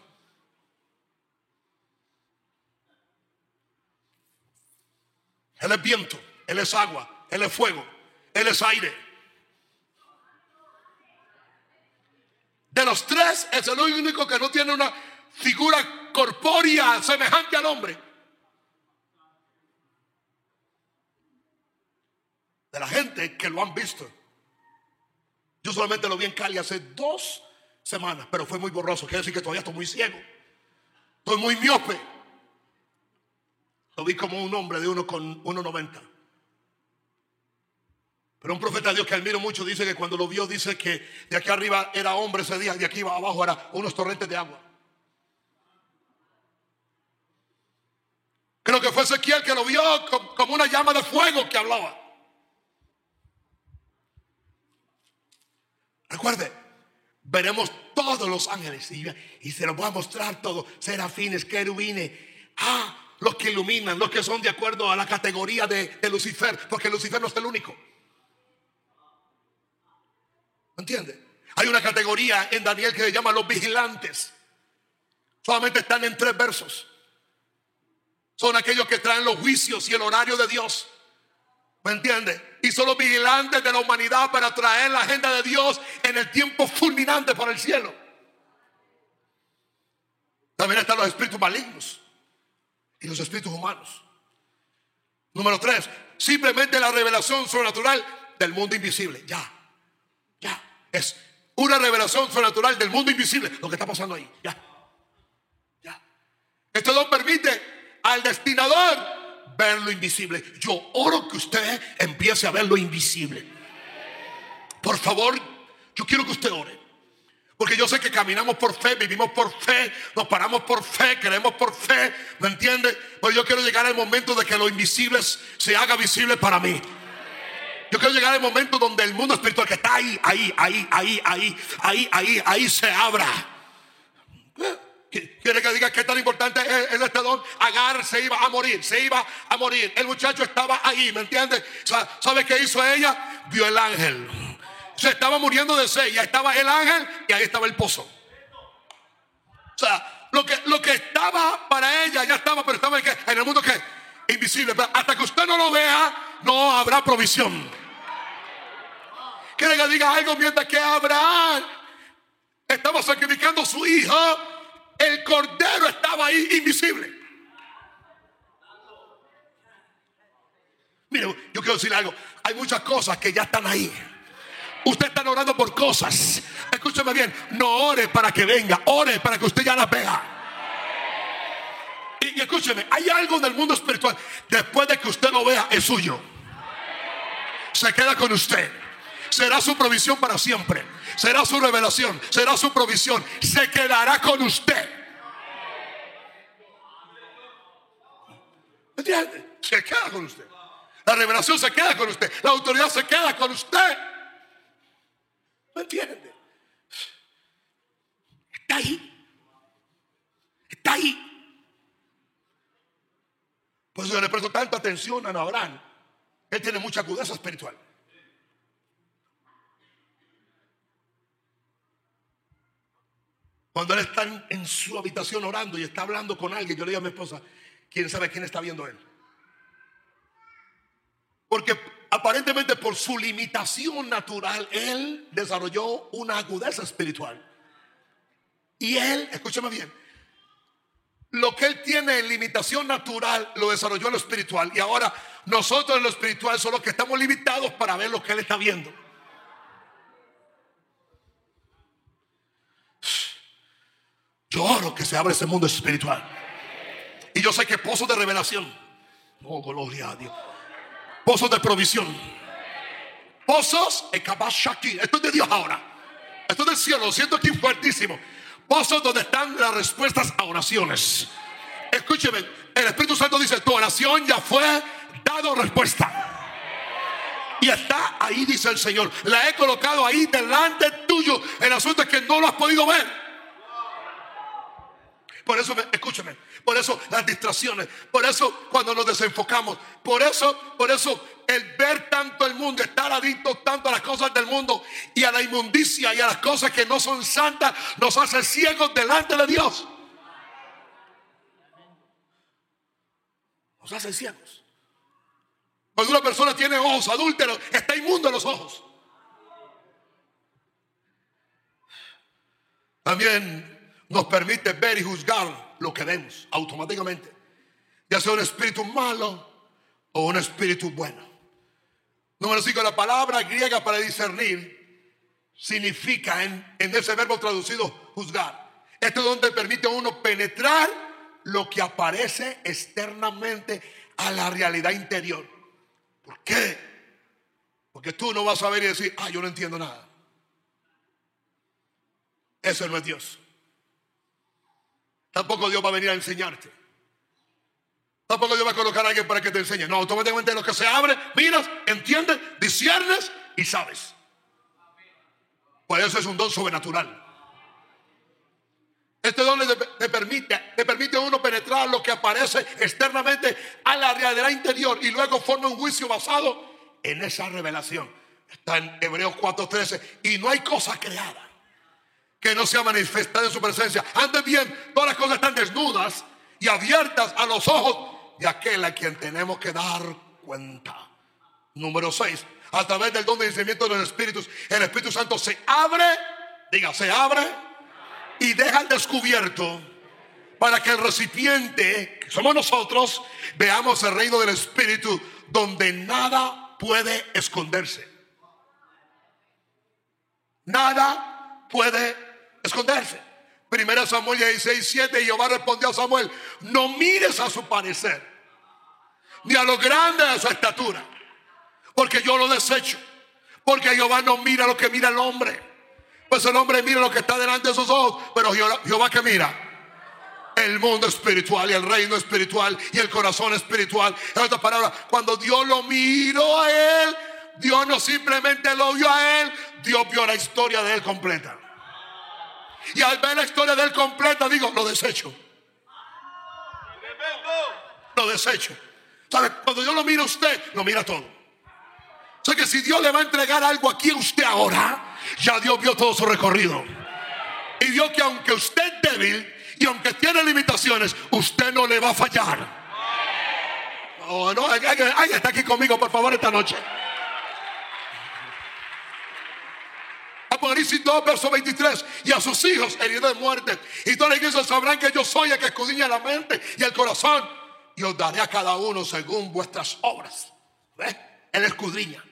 Él es viento, Él es agua, Él es fuego, Él es aire. De los tres es el único que no tiene una figura corpórea semejante al hombre. De la gente que lo han visto. Yo solamente lo vi en Cali hace dos semanas, pero fue muy borroso. Quiere decir que todavía estoy muy ciego. Estoy muy miope. Lo vi como un hombre de uno con 1,90. Pero un profeta de Dios que admiro mucho dice que cuando lo vio, dice que de aquí arriba era hombre ese día, de aquí abajo era unos torrentes de agua. Creo que fue Ezequiel que lo vio como una llama de fuego que hablaba. Recuerde, veremos todos los ángeles y, se los voy a mostrar todos, serafines, querubines. Ah, los que iluminan, los que son de acuerdo a la categoría de, Lucifer, porque Lucifer no es el único. ¿Entiende? Hay una categoría en Daniel que se llama los vigilantes. Solamente están en tres versos. Son aquellos que traen los juicios y el horario de Dios. ¿Me entiende? Y son los vigilantes de la humanidad para traer la agenda de Dios en el tiempo fulminante para el cielo. También están los espíritus malignos y los espíritus humanos. Número tres, simplemente la revelación sobrenatural del mundo invisible. Ya, ya. Es una revelación sobrenatural del mundo invisible. Lo que está pasando ahí. Ya, ya. Esto no permite al destinador ver lo invisible. Yo oro que usted empiece a ver lo invisible. Por favor, yo quiero que usted ore. Porque yo sé que caminamos por fe, vivimos por fe, nos paramos por fe, creemos por fe, ¿me entiendes? Pero yo quiero llegar al momento de que lo invisible se haga visible para mí. Yo quiero llegar al momento donde el mundo espiritual que está ahí, ahí, ahí, ahí, ahí, ahí, ahí, ahí se abra. Quiere que diga qué tan importante es, este don. Agar se iba a morir, se iba a morir. El muchacho estaba ahí, ¿me entiendes? ¿Sabe qué hizo ella? Vio el ángel. Se estaba muriendo de sed. Ya estaba el ángel y ahí estaba el pozo. O sea, lo que, lo que estaba para ella ya estaba, pero estaba en, el mundo que invisible. hasta que usted no lo vea, no habrá provisión. Quiere que diga algo mientras que Abraham estaba sacrificando a su hijo, el cordero estaba ahí invisible. Mire, yo quiero decir algo. Hay muchas cosas que ya están ahí. Usted está orando por cosas. Escúcheme bien. No ore para que venga. Ore para que usted ya las vea. Y, y escúcheme. Hay algo en el mundo espiritual. Después de que usted lo vea, es suyo. Se queda con usted. Será su provisión para siempre. Será su revelación. Será su provisión. Se quedará con usted. ¿Entiende? Se queda con usted. La revelación se queda con usted. La autoridad se queda con usted. ¿Me entiende? Está ahí. Está ahí. Pues yo le presto tanta atención a Abraham. Él tiene mucha agudeza espiritual. Cuando él está en su habitación orando y está hablando con alguien, yo le digo a mi esposa, ¿quién sabe quién está viendo él? Porque aparentemente por su limitación natural, él desarrolló una agudeza espiritual. Y él, escúchame bien, lo que él tiene en limitación natural lo desarrolló en lo espiritual. Y ahora nosotros en lo espiritual somos los que estamos limitados para ver lo que él está viendo. Yo oro que se abra ese mundo espiritual. Y yo sé que pozos de revelación. Oh, gloria a Dios pozos de provisión. Pozos, esto es de Dios ahora. Esto es del cielo, lo siento aquí fuertísimo. Pozos donde están las respuestas a oraciones. Escúcheme, el Espíritu Santo dice, tu oración ya fue dado respuesta. Y está ahí, dice el Señor. La he colocado ahí delante tuyo. El asunto es que no lo has podido ver. Por eso, escúchame, por eso las distracciones, por eso cuando nos desenfocamos, por eso, por eso el ver tanto el mundo, estar adictos tanto a las cosas del mundo y a la inmundicia y a las cosas que no son santas, nos hace ciegos delante de Dios. Nos hace ciegos. Cuando una persona tiene ojos adúlteros, está inmundo en los ojos. También nos permite ver y juzgar lo que vemos automáticamente. Ya sea un espíritu malo o un espíritu bueno. Número 5, la palabra griega para discernir significa en, en ese verbo traducido juzgar. Esto es donde permite a uno penetrar lo que aparece externamente a la realidad interior. ¿Por qué? Porque tú no vas a ver y decir, ah, yo no entiendo nada. Eso no es Dios. Tampoco Dios va a venir a enseñarte. Tampoco Dios va a colocar a alguien para que te enseñe. No, automáticamente lo que se abre, miras, entiendes, disiernes y sabes. Por eso es un don sobrenatural. Este don te, permite, te permite a uno penetrar lo que aparece externamente a la realidad interior y luego forma un juicio basado en esa revelación. Está en Hebreos 4:13 y no hay cosa creada que no sea manifestada en su presencia. Antes bien, todas las cosas están desnudas y abiertas a los ojos de aquel a quien tenemos que dar cuenta. Número 6. A través del don de discernimiento de los espíritus, el Espíritu Santo se abre, diga, se abre y deja al descubierto para que el recipiente, que somos nosotros, veamos el reino del Espíritu donde nada puede esconderse. Nada puede esconderse. Primera Samuel 16, 7, y Jehová respondió a Samuel, no mires a su parecer, ni a lo grande de su estatura, porque yo lo desecho, porque Jehová no mira lo que mira el hombre, Pues el hombre mira lo que está delante de sus ojos, pero Jehová, Jehová que mira el mundo espiritual y el reino espiritual y el corazón espiritual. En otras palabras, cuando Dios lo miró a él, Dios no simplemente lo vio a él, Dios vio la historia de él completa. Y al ver la historia de él completa, digo, lo desecho. Lo desecho. ¿Sabe? Cuando Dios lo mira a usted, lo mira todo. O sea que si Dios le va a entregar algo aquí a usted ahora, ya Dios vio todo su recorrido. Y Dios que aunque usted es débil y aunque tiene limitaciones, usted no le va a fallar. Oh, no, alguien está aquí conmigo, por favor, esta noche. Apocalipsis 2, verso 23. Y a sus hijos heridos de muerte. Y toda la iglesia sabrán que yo soy el que escudriña la mente y el corazón. Y os daré a cada uno según vuestras obras. ¿Ves? Él escudriña.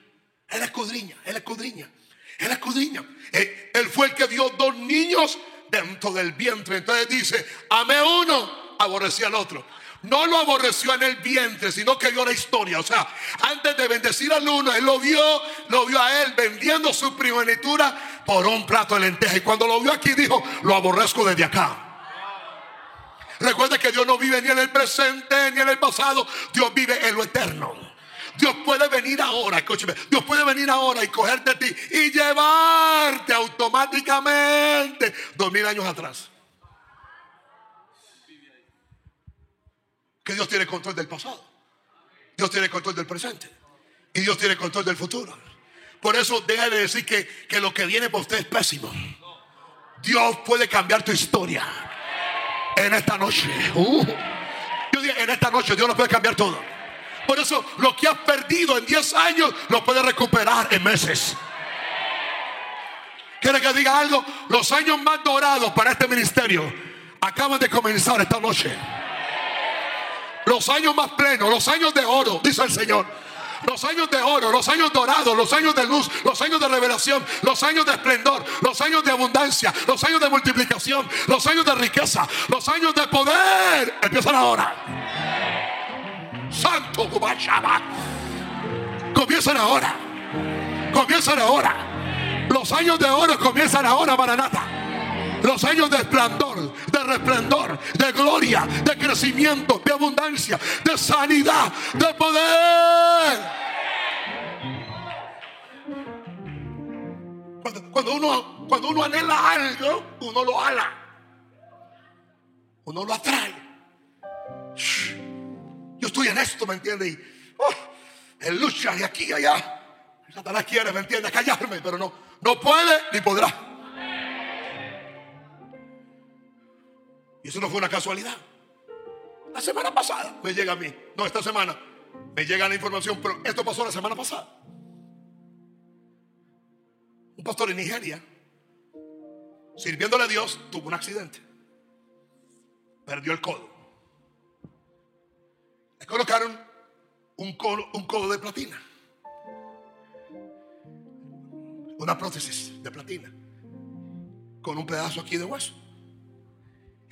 Él escudriña. Él escudriña. Él escudriña. Él, él fue el que dio dos niños dentro del vientre. Entonces dice, amé uno, aborrecí al otro no lo aborreció en el vientre, sino que vio la historia. O sea, antes de bendecir al uno, él lo vio, lo vio a él vendiendo su primogenitura por un plato de lenteja. Y cuando lo vio aquí dijo, lo aborrezco desde acá. Recuerde que Dios no vive ni en el presente ni en el pasado, Dios vive en lo eterno. Dios puede venir ahora, escúcheme, Dios puede venir ahora y cogerte de ti y llevarte automáticamente dos mil años atrás. Que Dios tiene control del pasado. Dios tiene control del presente. Y Dios tiene control del futuro. Por eso deja de decir que, que lo que viene por usted es pésimo. Dios puede cambiar tu historia en esta noche. Uh. yo en esta noche Dios lo puede cambiar todo. Por eso lo que has perdido en 10 años lo puede recuperar en meses. ¿Quiere que diga algo? Los años más dorados para este ministerio acaban de comenzar esta noche. Los años más plenos, los años de oro, dice el Señor. Los años de oro, los años dorados, los años de luz, los años de revelación, los años de esplendor, los años de abundancia, los años de multiplicación, los años de riqueza, los años de poder. Empiezan ahora. Santo Comienzan ahora. Comienzan ahora. Los años de oro comienzan ahora, Maranata los años de esplendor, de resplendor, de gloria, de crecimiento, de abundancia, de sanidad, de poder. Cuando, uno, cuando uno anhela algo, uno lo ala. Uno lo atrae. Yo estoy en esto, ¿me entiende? Y oh, él lucha de aquí y allá. Satanás quiere, ¿me entiende? Callarme, pero no, no puede ni podrá. Y eso no fue una casualidad. La semana pasada me llega a mí. No, esta semana me llega la información, pero esto pasó la semana pasada. Un pastor en Nigeria, sirviéndole a Dios, tuvo un accidente. Perdió el codo. Le colocaron un codo, un codo de platina. Una prótesis de platina. Con un pedazo aquí de hueso.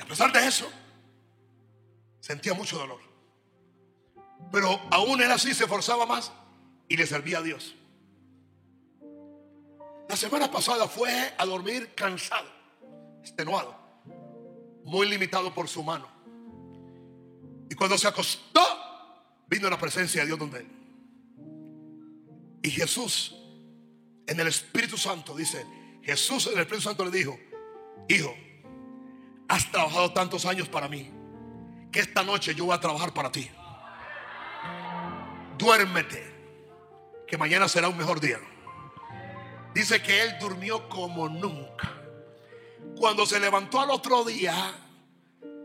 A pesar de eso, sentía mucho dolor. Pero aún él así se esforzaba más y le servía a Dios. La semana pasada fue a dormir cansado, extenuado, muy limitado por su mano. Y cuando se acostó, vino la presencia de Dios donde él. Y Jesús, en el Espíritu Santo, dice, Jesús en el Espíritu Santo le dijo, hijo, Has trabajado tantos años para mí que esta noche yo voy a trabajar para ti. Duérmete, que mañana será un mejor día. Dice que él durmió como nunca. Cuando se levantó al otro día,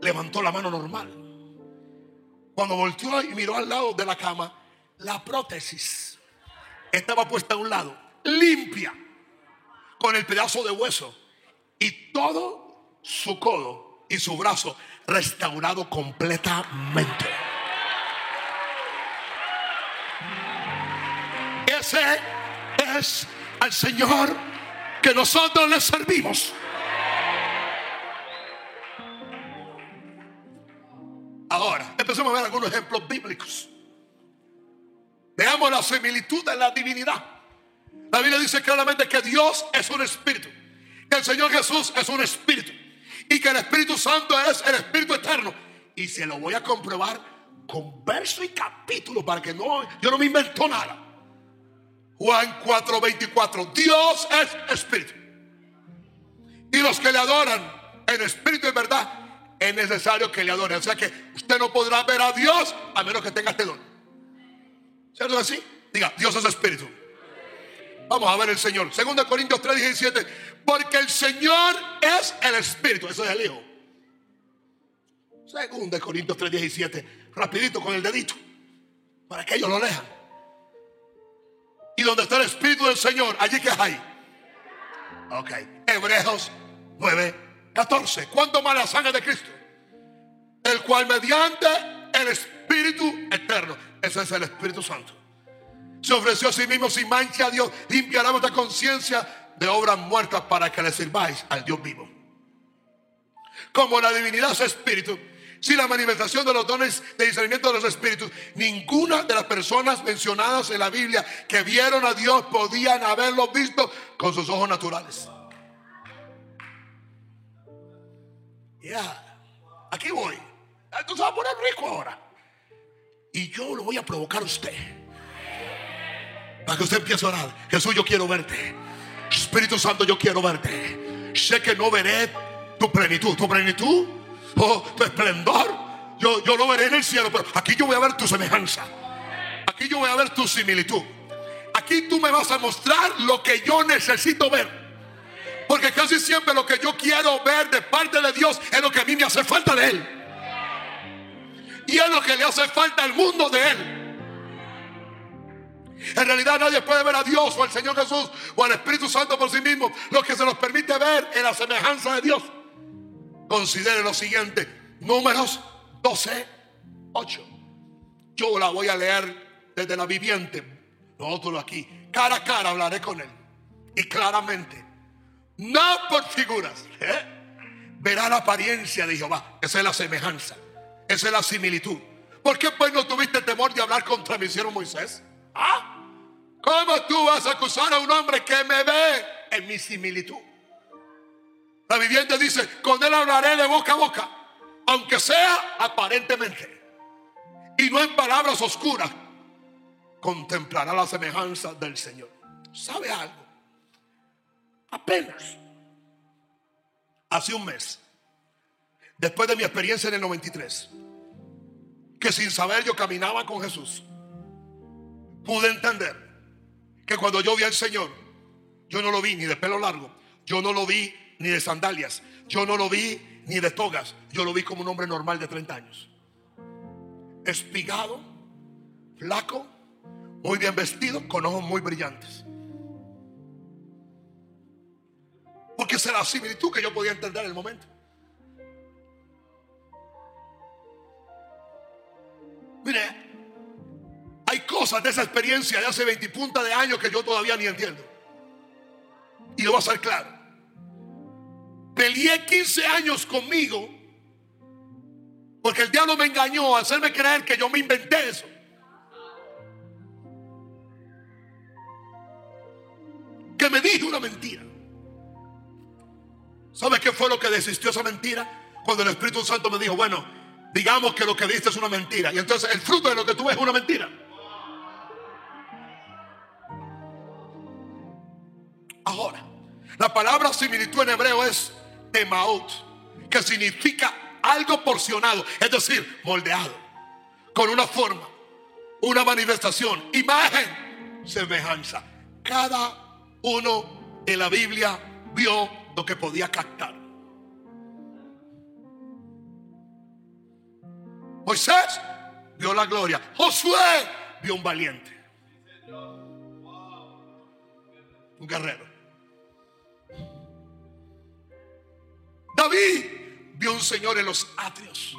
levantó la mano normal. Cuando volteó y miró al lado de la cama, la prótesis estaba puesta a un lado, limpia, con el pedazo de hueso. Y todo su codo y su brazo restaurado completamente. Ese es al Señor que nosotros le servimos. Ahora, empecemos a ver algunos ejemplos bíblicos. Veamos la similitud de la divinidad. La Biblia dice claramente que Dios es un espíritu que el Señor Jesús es un espíritu y que el Espíritu Santo es el Espíritu eterno. Y se lo voy a comprobar con verso y capítulo para que no, yo no me invento nada. Juan 4:24, Dios es espíritu. Y los que le adoran en espíritu y verdad, es necesario que le adoren. O sea que usted no podrá ver a Dios a menos que tenga este don. ¿Cierto así? Diga, Dios es espíritu. Vamos a ver el Señor. 2 Corintios 3, 17. Porque el Señor es el espíritu. Eso es el Hijo. 2 Corintios 3, 17. Rapidito con el dedito. Para que ellos lo lean. Y donde está el espíritu del Señor, allí que hay. Ok. Hebreos 9, 14. ¿Cuánto más la sangre de Cristo? El cual mediante el Espíritu eterno. Ese es el Espíritu Santo se ofreció a sí mismo sin mancha a Dios, limpiará vuestra conciencia de obras muertas para que le sirváis al Dios vivo. Como la divinidad es espíritu, si la manifestación de los dones de discernimiento de los espíritus, ninguna de las personas mencionadas en la Biblia que vieron a Dios podían haberlo visto con sus ojos naturales. Ya, aquí voy. Esto se va a poner rico ahora. Y yo lo voy a provocar a usted. Para que usted empiece a orar. Jesús, yo quiero verte. Espíritu Santo, yo quiero verte. Sé que no veré tu plenitud. Tu plenitud, oh, tu esplendor. Yo, yo lo veré en el cielo. Pero aquí yo voy a ver tu semejanza. Aquí yo voy a ver tu similitud. Aquí tú me vas a mostrar lo que yo necesito ver. Porque casi siempre lo que yo quiero ver de parte de Dios es lo que a mí me hace falta de Él. Y es lo que le hace falta al mundo de Él. En realidad nadie puede ver a Dios o al Señor Jesús o al Espíritu Santo por sí mismo. Lo que se nos permite ver es la semejanza de Dios. Considere lo siguiente. Números 12, 8. Yo la voy a leer desde la viviente. Nosotros aquí. Cara a cara hablaré con él. Y claramente. No por figuras. ¿eh? Verá la apariencia de Jehová. Esa es la semejanza. Esa es la similitud. ¿Por qué pues no tuviste temor de hablar contra mi siervo Moisés? ¿Ah? ¿Cómo tú vas a acusar a un hombre que me ve en mi similitud? La viviente dice, con él hablaré de boca a boca, aunque sea aparentemente, y no en palabras oscuras, contemplará la semejanza del Señor. ¿Sabe algo? Apenas hace un mes, después de mi experiencia en el 93, que sin saber yo caminaba con Jesús pude entender que cuando yo vi al Señor, yo no lo vi ni de pelo largo, yo no lo vi ni de sandalias, yo no lo vi ni de togas, yo lo vi como un hombre normal de 30 años. Espigado, flaco, muy bien vestido, con ojos muy brillantes. Porque esa era la similitud que yo podía entender en el momento. Mire, de esa experiencia de hace 20 punta de años que yo todavía ni entiendo. Y lo voy a ser claro. Peleé 15 años conmigo porque el diablo me engañó a hacerme creer que yo me inventé eso. Que me dije una mentira. ¿Sabes qué fue lo que desistió esa mentira? Cuando el Espíritu Santo me dijo, bueno, digamos que lo que diste es una mentira. Y entonces el fruto de lo que tú ves es una mentira. La palabra similitud en hebreo es temaut, que significa algo porcionado, es decir, moldeado, con una forma, una manifestación, imagen, semejanza. Cada uno en la Biblia vio lo que podía captar. Moisés vio la gloria. Josué vio un valiente. Un guerrero. David vio un Señor en los atrios.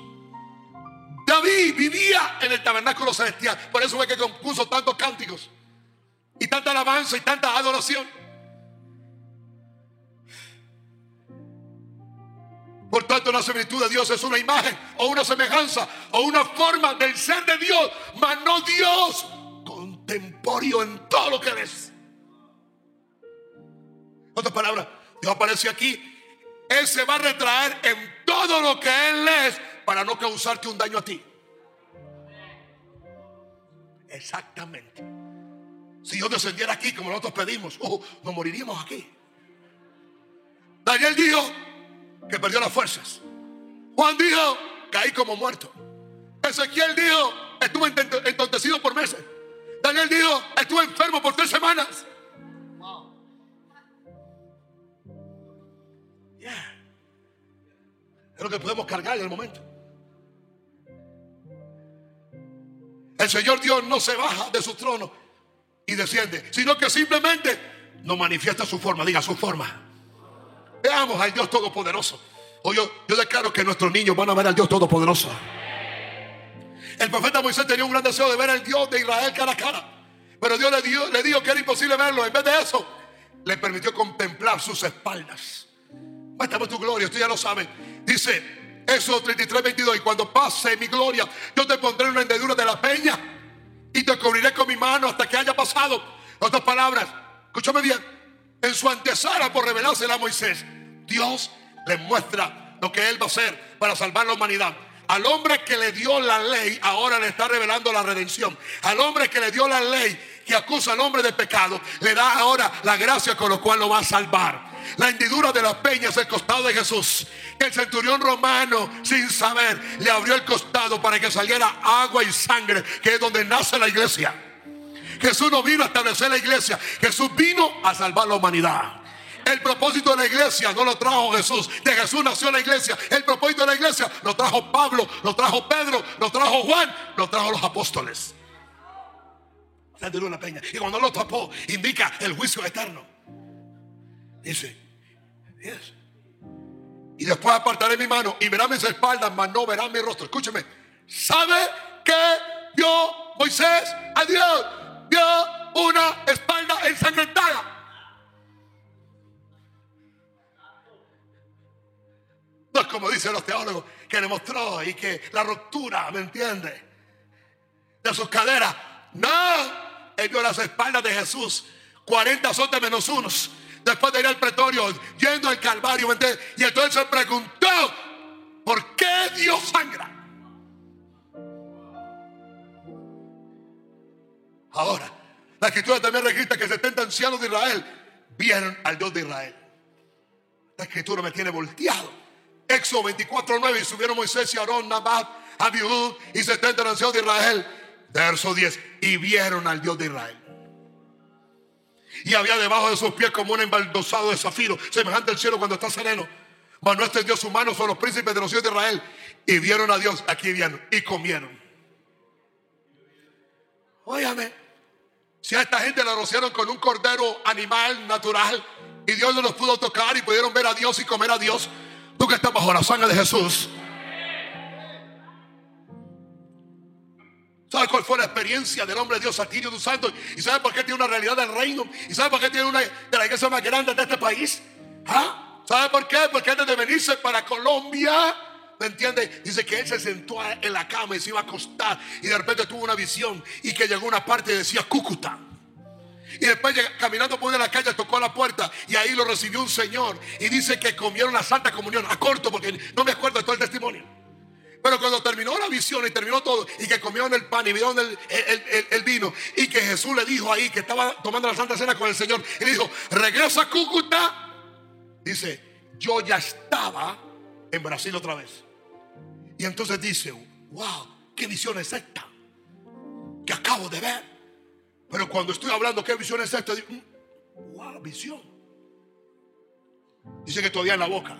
David vivía en el tabernáculo celestial. Por eso fue que compuso tantos cánticos. Y tanta alabanza y tanta adoración. Por tanto, la similitud de Dios es una imagen o una semejanza o una forma del ser de Dios, mas no Dios contemporáneo en todo lo que ves. Otra palabra, Dios aparece aquí. Él se va a retraer en todo lo que Él es para no causarte un daño a ti. Exactamente. Si Dios descendiera aquí como nosotros pedimos, oh, nos moriríamos aquí. Daniel dijo que perdió las fuerzas. Juan dijo, caí como muerto. Ezequiel dijo, estuve entontecido por meses. Daniel dijo, estuve enfermo por tres semanas. Es lo que podemos cargar en el momento. El Señor Dios no se baja de su trono y desciende, sino que simplemente nos manifiesta su forma, diga su forma. Veamos al Dios Todopoderoso. Hoy yo, yo declaro que nuestros niños van a ver al Dios Todopoderoso. El profeta Moisés tenía un gran deseo de ver al Dios de Israel cara a cara. Pero Dios le, dijo que era imposible verlo. En vez de eso, le permitió contemplar sus espaldas. Muéstrame tu gloria, usted ya lo sabe. Dice eso 33, 22. Y cuando pase mi gloria, yo te pondré en una hendedura de la peña y te cubriré con mi mano hasta que haya pasado. Otras palabras, escúchame bien. En su antesala por revelársela a Moisés, Dios le muestra lo que él va a hacer para salvar la humanidad. Al hombre que le dio la ley, ahora le está revelando la redención. Al hombre que le dio la ley, que acusa al hombre de pecado, le da ahora la gracia con lo cual lo va a salvar. La hendidura de la peña es el costado de Jesús. El centurión romano, sin saber, le abrió el costado para que saliera agua y sangre, que es donde nace la iglesia. Jesús no vino a establecer la iglesia, Jesús vino a salvar la humanidad. El propósito de la iglesia no lo trajo Jesús. De Jesús nació la iglesia. El propósito de la iglesia lo trajo Pablo, lo trajo Pedro, lo trajo Juan, lo trajo los apóstoles. La peña. Y cuando lo tapó, indica el juicio eterno. Dice, y después apartaré mi mano y verá mis espaldas, mas no verá mi rostro. Escúcheme. ¿Sabe que vio Moisés a Dios? Vio una espalda ensangrentada. No es como dicen los teólogos que le mostró y que la ruptura, ¿me entiende? De sus caderas. No, él vio las espaldas de Jesús. 40 son de menos unos. Después de ir al pretorio, yendo al Calvario. Y entonces se preguntó, ¿por qué Dios sangra? Ahora, la escritura también registra que 70 ancianos de Israel vieron al Dios de Israel. La escritura me tiene volteado. Éxodo 24:9 y subieron Moisés y Aarón, Nabat, Abiud y 70 ancianos de Israel. Verso 10. Y vieron al Dios de Israel. Y había debajo de sus pies como un embaldosado de zafiro, semejante al cielo cuando está sereno. No extendió su mano sobre los príncipes de los hijos de Israel. Y vieron a Dios, aquí vieron, y comieron. Óyame, si a esta gente la rociaron con un cordero animal natural y Dios no los pudo tocar y pudieron ver a Dios y comer a Dios, Tú que estás bajo la sangre de Jesús. ¿Sabes cuál fue la experiencia del hombre de Dios Satinio de Santo? ¿Y sabes por qué tiene una realidad del reino? ¿Y sabes por qué tiene una de la iglesia más grande de este país? ¿Ah? ¿Sabe por qué? Porque antes de venirse para Colombia, ¿me entiende? Dice que él se sentó en la cama y se iba a acostar y de repente tuvo una visión y que llegó una parte y decía Cúcuta. Y después caminando por la calle tocó la puerta y ahí lo recibió un señor. Y dice que comieron la Santa Comunión. A corto porque no me acuerdo de todo el testimonio. Pero cuando terminó la visión y terminó todo, y que comieron el pan y vieron el, vino, y que Jesús le dijo ahí que estaba tomando la Santa Cena con el Señor, y le dijo, regresa a Cúcuta. Dice, yo ya estaba en Brasil otra vez. Y entonces dice, wow, qué visión es esta que acabo de ver. Pero cuando estoy hablando, ¿qué visión es esta? Digo, wow, visión. Dice que todavía en la boca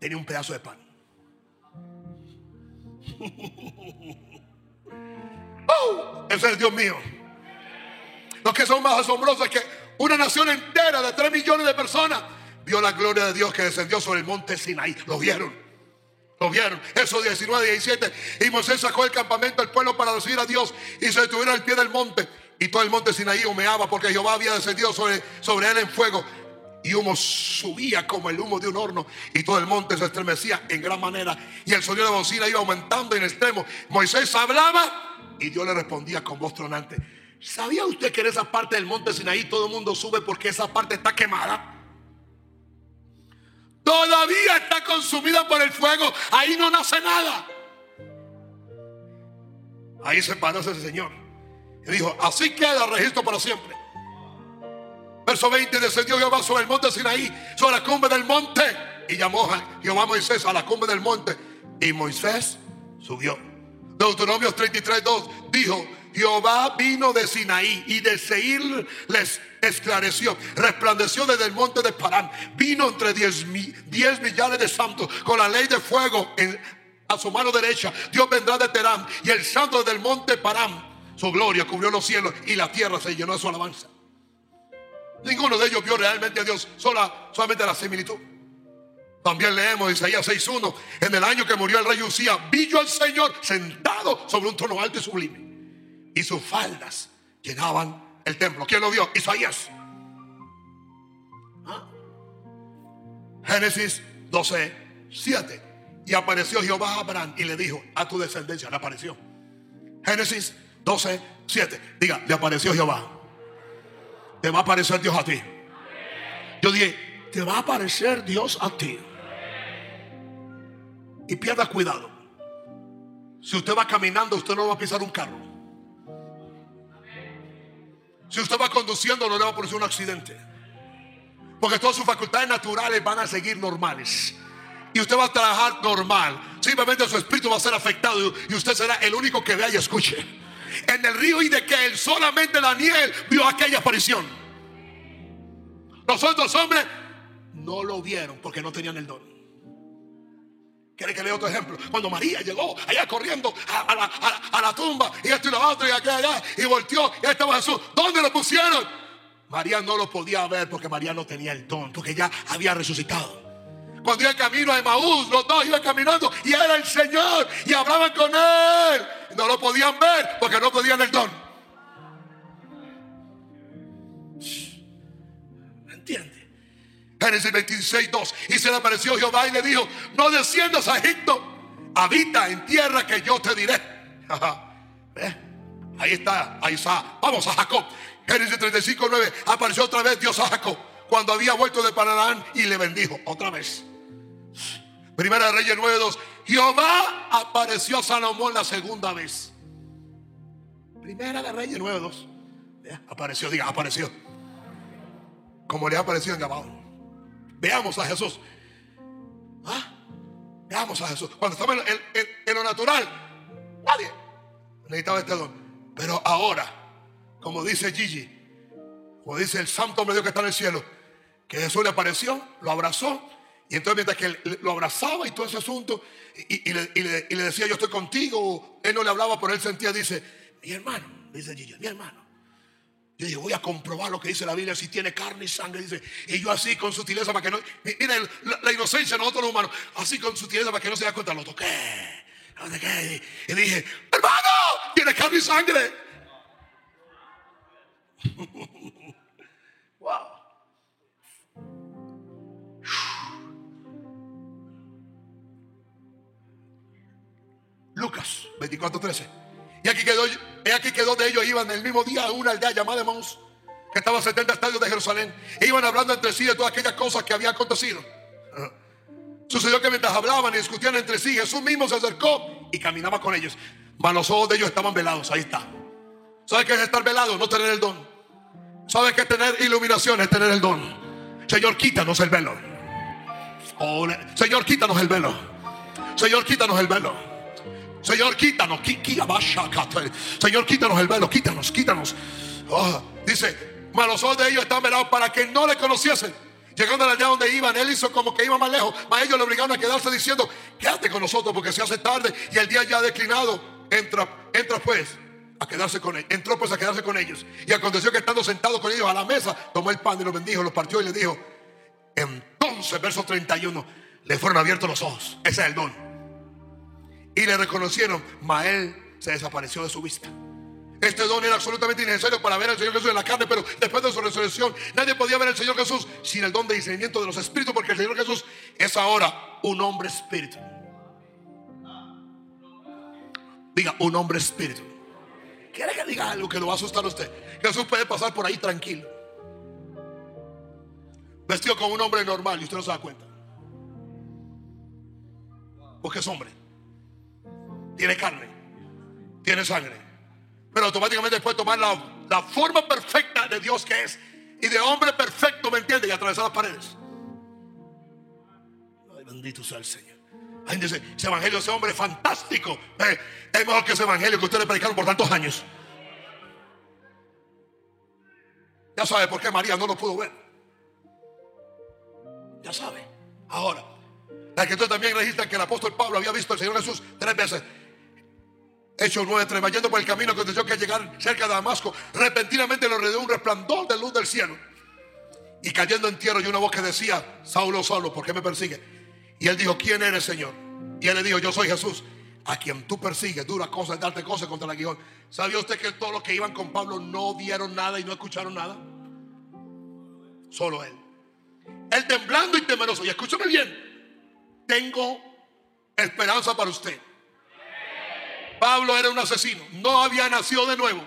tenía un pedazo de pan. oh, ese es Dios mío. Los que son más asombrosos es que una nación entera de 3 millones de personas vio la gloria de Dios que descendió sobre el monte Sinaí. Lo vieron. Lo vieron. Eso 19, 17. Y Moisés sacó el campamento del pueblo para recibir a Dios y se detuvieron al pie del monte. Y todo el monte Sinaí humeaba porque Jehová había descendido sobre él en fuego. Y humo subía como el humo de un horno. Y todo el monte se estremecía en gran manera. Y el sonido de bocina iba aumentando en extremo. Moisés hablaba y Dios le respondía con voz tronante. ¿Sabía usted que en esa parte del monte Sinaí todo el mundo sube porque esa parte está quemada? todavía está consumida por el fuego. Ahí no nace nada. Ahí se paró ese Señor. Y dijo, así queda registro para siempre. Verso 20, descendió Jehová sobre el monte Sinaí, sobre la cumbre del monte. Y llamó a Jehová Moisés a la cumbre del monte. Y Moisés subió. Deuteronomio 33, 2 dijo, Jehová vino de Sinaí y de Seir les esclareció. Resplandeció desde el monte de Parán. Vino entre diez, millares de santos con la ley de fuego a su mano derecha. Dios vendrá de Terán y el santo del monte Parán. Su gloria cubrió los cielos y la tierra se llenó de su alabanza. Ninguno de ellos vio realmente a Dios, sola, solamente la similitud. También leemos Isaías 6.1, en el año que murió el rey Usía, vi yo al Señor sentado sobre un trono alto y sublime. Y sus faldas llenaban el templo. ¿Quién lo vio? Isaías. ¿Ah? Génesis 12.7 Y apareció Jehová a Abraham y le dijo, a tu descendencia, le apareció. Génesis 12.7 Diga, le apareció Jehová te va a aparecer Dios a ti. Yo dije, te va a aparecer Dios a ti. Y pierda cuidado. Si usted va caminando, usted no va a pisar un carro. Si usted va conduciendo, no le va a producir un accidente. Porque todas sus facultades naturales van a seguir normales. Y usted va a trabajar normal. Simplemente su espíritu va a ser afectado y usted será el único que vea y escuche en el río y de que él solamente Daniel vio aquella aparición. Los otros hombres no lo vieron porque no tenían el don. ¿Quiere que lea otro ejemplo? Cuando María llegó allá corriendo a, la, tumba y esto y lo otro y acá allá y volteó y ahí estaba Jesús. ¿Dónde lo pusieron? María no lo podía ver porque María no tenía el don, porque ya había resucitado. Cuando iba camino a Emaús, los dos iban caminando y era el Señor y hablaban con él. No lo podían ver porque no podían el don. ¿Me entiende? Génesis 26, 2. Y se le apareció Jehová y le dijo: No desciendas a Egipto, habita en tierra que yo te diré. Ahí está, ahí está. Vamos a Jacob. Génesis 35, 9. Apareció otra vez Dios a Jacob cuando había vuelto de Panarán y le bendijo otra vez. Primera de Reyes 9:2. Jehová apareció a Salomón la segunda vez. Primera de Reyes 9:2. Apareció, diga, apareció. Como le ha aparecido en Gabaón. Veamos a Jesús. ¿Ah? Veamos a Jesús. Cuando estaba en, lo natural, nadie necesitaba este don. Pero ahora, como dice Gigi, como dice el santo hombre Dios que está en el cielo, que Jesús le apareció, lo abrazó y entonces mientras que lo abrazaba y todo ese asunto, y, le, decía, yo estoy contigo, él no le hablaba, pero él sentía, dice, mi hermano, dice Gigi, mi hermano. Yo dije, voy a comprobar lo que dice la Biblia, si tiene carne y sangre, dice. Y yo así con sutileza para que no... Miren la, inocencia de nosotros los humanos, así con sutileza para que no se dé cuenta, lo toqué. Y dije, hermano, tiene carne y sangre. wow. Lucas 24:13. Y aquí quedó, y aquí quedó de ellos, iban el mismo día a una aldea llamada Mons, que estaba a 70 estadios de Jerusalén. E iban hablando entre sí de todas aquellas cosas que habían acontecido. Sucedió que mientras hablaban y discutían entre sí, Jesús mismo se acercó y caminaba con ellos. Mas los ojos de ellos estaban velados. Ahí está. ¿Sabes qué es estar velado? No tener el don. ¿Sabes qué es tener iluminación? Es tener el don. Señor, quítanos el velo. Señor, quítanos el velo. Señor, quítanos el velo. Señor, quítanos. Señor, quítanos el velo. Quítanos, quítanos. Oh, dice, mas los ojos de ellos estaban velados para que no le conociesen. Llegando a la aldea donde iban, él hizo como que iba más lejos. Mas ellos le obligaron a quedarse diciendo, quédate con nosotros porque se hace tarde y el día ya ha declinado. Entra, pues a quedarse con él. Entró pues a quedarse con ellos. Y aconteció que estando sentado con ellos a la mesa, tomó el pan y lo bendijo, lo partió y le dijo. Entonces, verso 31, le fueron abiertos los ojos. Ese es el don y le reconocieron, Mael se desapareció de su vista. Este don era absolutamente innecesario para ver al Señor Jesús en la carne, pero después de su resurrección nadie podía ver al Señor Jesús sin el don de discernimiento de los espíritus, porque el Señor Jesús es ahora un hombre espíritu. Diga, un hombre espíritu. ¿Quiere que diga algo que lo va a asustar a usted? Jesús puede pasar por ahí tranquilo. Vestido como un hombre normal y usted no se da cuenta. porque es hombre. Tiene carne, tiene sangre. Pero automáticamente después tomar la, forma perfecta de Dios que es. Y de hombre perfecto, ¿me entiende? Y atravesar las paredes. Ay, bendito sea el Señor. Ay, dice, ese evangelio ese hombre es fantástico. Eh, es mejor que ese evangelio que ustedes predicaron por tantos años. Ya sabe por qué María no lo pudo ver. Ya sabe. Ahora, la escritura también registra que el apóstol Pablo había visto al Señor Jesús tres veces. Hechos 9, 3, yendo por el camino que que llegar cerca de Damasco, repentinamente le rodeó un resplandor de luz del cielo. Y cayendo en tierra y una voz que decía, Saulo, Saulo, ¿por qué me persigue? Y él dijo, ¿quién eres, Señor? Y él le dijo, yo soy Jesús, a quien tú persigues, dura cosas, darte cosas contra el aguijón. ¿Sabía usted que todos los que iban con Pablo no vieron nada y no escucharon nada? Solo él. Él temblando y temeroso. Y escúchame bien, tengo esperanza para usted. Pablo era un asesino, no había nacido de nuevo.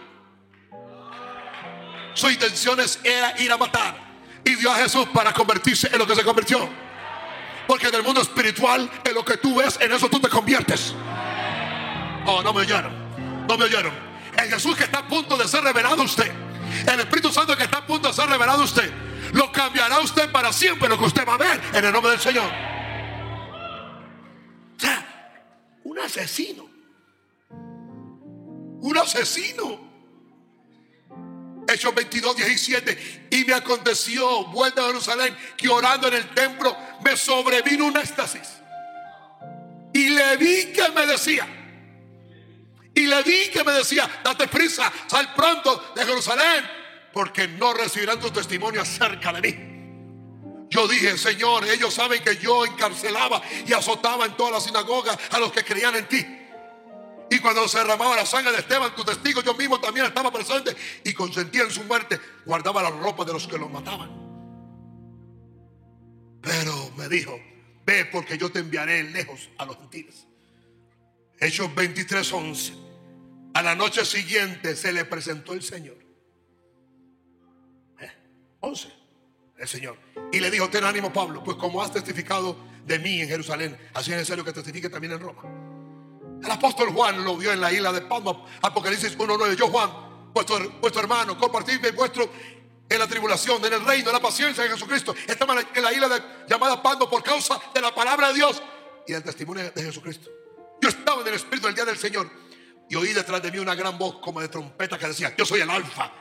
Su intención era ir a matar. Y dio a Jesús para convertirse en lo que se convirtió. Porque en el mundo espiritual, en lo que tú ves, en eso tú te conviertes. Oh, no me oyeron. No me oyeron. El Jesús que está a punto de ser revelado a usted. El Espíritu Santo que está a punto de ser revelado a usted. Lo cambiará usted para siempre lo que usted va a ver en el nombre del Señor. O sea, un asesino un asesino. Hechos 22, 17. Y me aconteció, vuelta a Jerusalén, que orando en el templo me sobrevino un éxtasis. Y le vi que me decía. Y le vi que me decía, date prisa, sal pronto de Jerusalén, porque no recibirán tu testimonio acerca de mí. Yo dije, Señor, ellos saben que yo encarcelaba y azotaba en todas las sinagogas a los que creían en ti. Y cuando se derramaba la sangre de Esteban, tu testigo, yo mismo también estaba presente y consentía en su muerte, guardaba la ropa de los que los mataban. Pero me dijo, ve porque yo te enviaré lejos a los gentiles. Hechos 23, 11. A la noche siguiente se le presentó el Señor. 11. Eh, el Señor. Y le dijo, ten ánimo Pablo, pues como has testificado de mí en Jerusalén, así es necesario que testifique también en Roma. El apóstol Juan lo vio en la isla de Palma, Apocalipsis 1.9. Yo, Juan, vuestro, hermano, compartirme vuestro en la tribulación, en el reino, en la paciencia de Jesucristo. Estaba en la isla de, llamada Palma por causa de la palabra de Dios y del testimonio de Jesucristo. Yo estaba en el Espíritu del día del Señor y oí detrás de mí una gran voz como de trompeta que decía, yo soy el alfa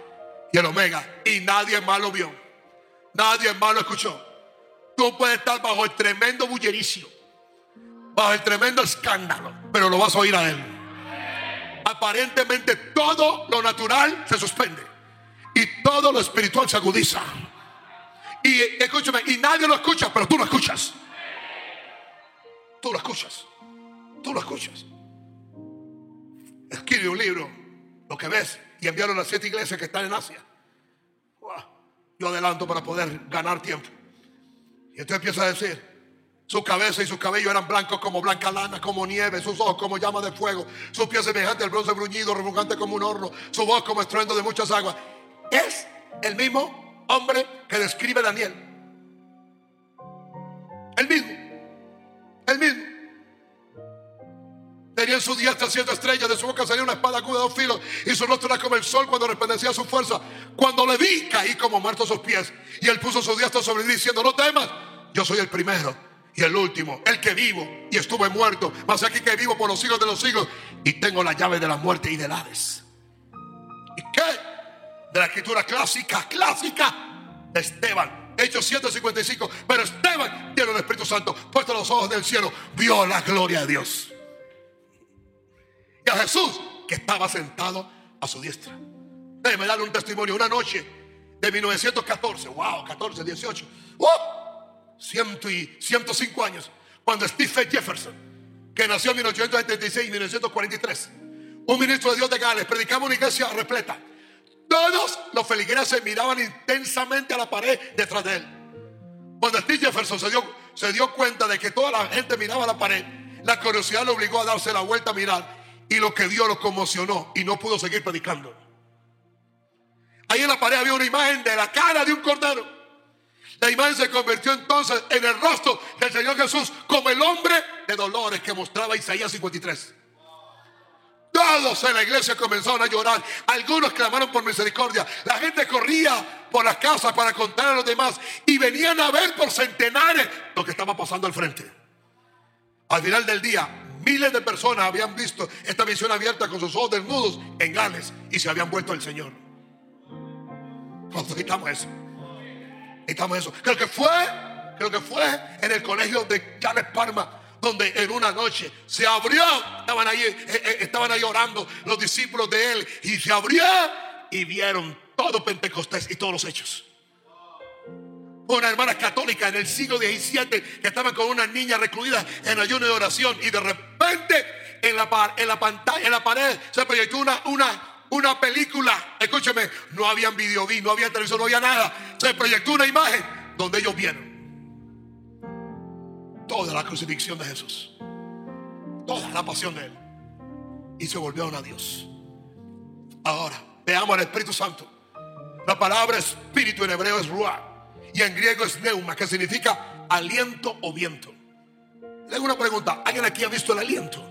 y el omega. Y nadie más lo vio. Nadie más lo escuchó. Tú puedes estar bajo el tremendo bullericio bajo el tremendo escándalo, pero lo vas a oír a él. Aparentemente todo lo natural se suspende y todo lo espiritual se agudiza. Y escúchame, y nadie lo escucha, pero tú lo escuchas. Tú lo escuchas. Tú lo escuchas. Escribe un libro, lo que ves, y enviarlo a las siete iglesias que están en Asia. Yo adelanto para poder ganar tiempo. Y entonces empieza a decir, su cabeza y sus cabellos eran blancos como blanca lana, como nieve, sus ojos como llama de fuego, sus pies semejantes al bronce bruñido, refugante como un horno, su voz como estruendo de muchas aguas. Es el mismo hombre que describe Daniel. El mismo. El mismo. Tenía en su diestra siete estrellas, de su boca salía una espada aguda de dos filos, y su rostro era como el sol cuando resplandecía su fuerza. Cuando le vi, caí como muerto a sus pies. Y él puso su diestra sobre mí, diciendo: No temas, yo soy el primero y el último, el que vivo y estuve muerto, más aquí que vivo por los siglos de los siglos y tengo la llave de la muerte y del Hades. ¿Y qué? De la escritura clásica, clásica de Esteban, Hechos 155. Pero Esteban, lleno del Espíritu Santo, puesto los ojos del cielo, vio la gloria de Dios. Y a Jesús, que estaba sentado a su diestra. Déjeme darle un testimonio. Una noche de 1914, wow, 14, 18 ciento y 105 años, cuando Stephen Jefferson, que nació en 1876 y 1943, un ministro de Dios de Gales, predicaba una iglesia repleta. Todos los feligreses miraban intensamente a la pared detrás de él. Cuando Steve Jefferson se dio, se dio cuenta de que toda la gente miraba a la pared, la curiosidad lo obligó a darse la vuelta a mirar y lo que dio lo conmocionó y no pudo seguir predicando. Ahí en la pared había una imagen de la cara de un cordero. La imagen se convirtió entonces en el rostro del Señor Jesús como el hombre de dolores que mostraba Isaías 53. Todos en la iglesia comenzaron a llorar. Algunos clamaron por misericordia. La gente corría por las casas para contar a los demás y venían a ver por centenares lo que estaba pasando al frente. Al final del día, miles de personas habían visto esta visión abierta con sus ojos desnudos en Gales y se habían vuelto al Señor. Necesitamos eso. Necesitamos eso. Creo que fue, creo que fue en el colegio de Charles Parma donde en una noche se abrió, estaban ahí, eh, eh, estaban ahí orando los discípulos de él y se abrió y vieron todo Pentecostés y todos los hechos. Una hermana católica en el siglo XVII que estaba con una niña recluida en ayuno de oración y de repente en la, en la pantalla, en la pared se proyectó una, una, una película. Escúcheme, no había video, no había televisión, no había nada. Se proyectó una imagen donde ellos vieron toda la crucifixión de Jesús, toda la pasión de Él, y se volvieron a Dios. Ahora, veamos al Espíritu Santo. La palabra espíritu en hebreo es ruah y en griego es neuma, que significa aliento o viento. Le hago una pregunta: ¿alguien aquí ha visto el aliento?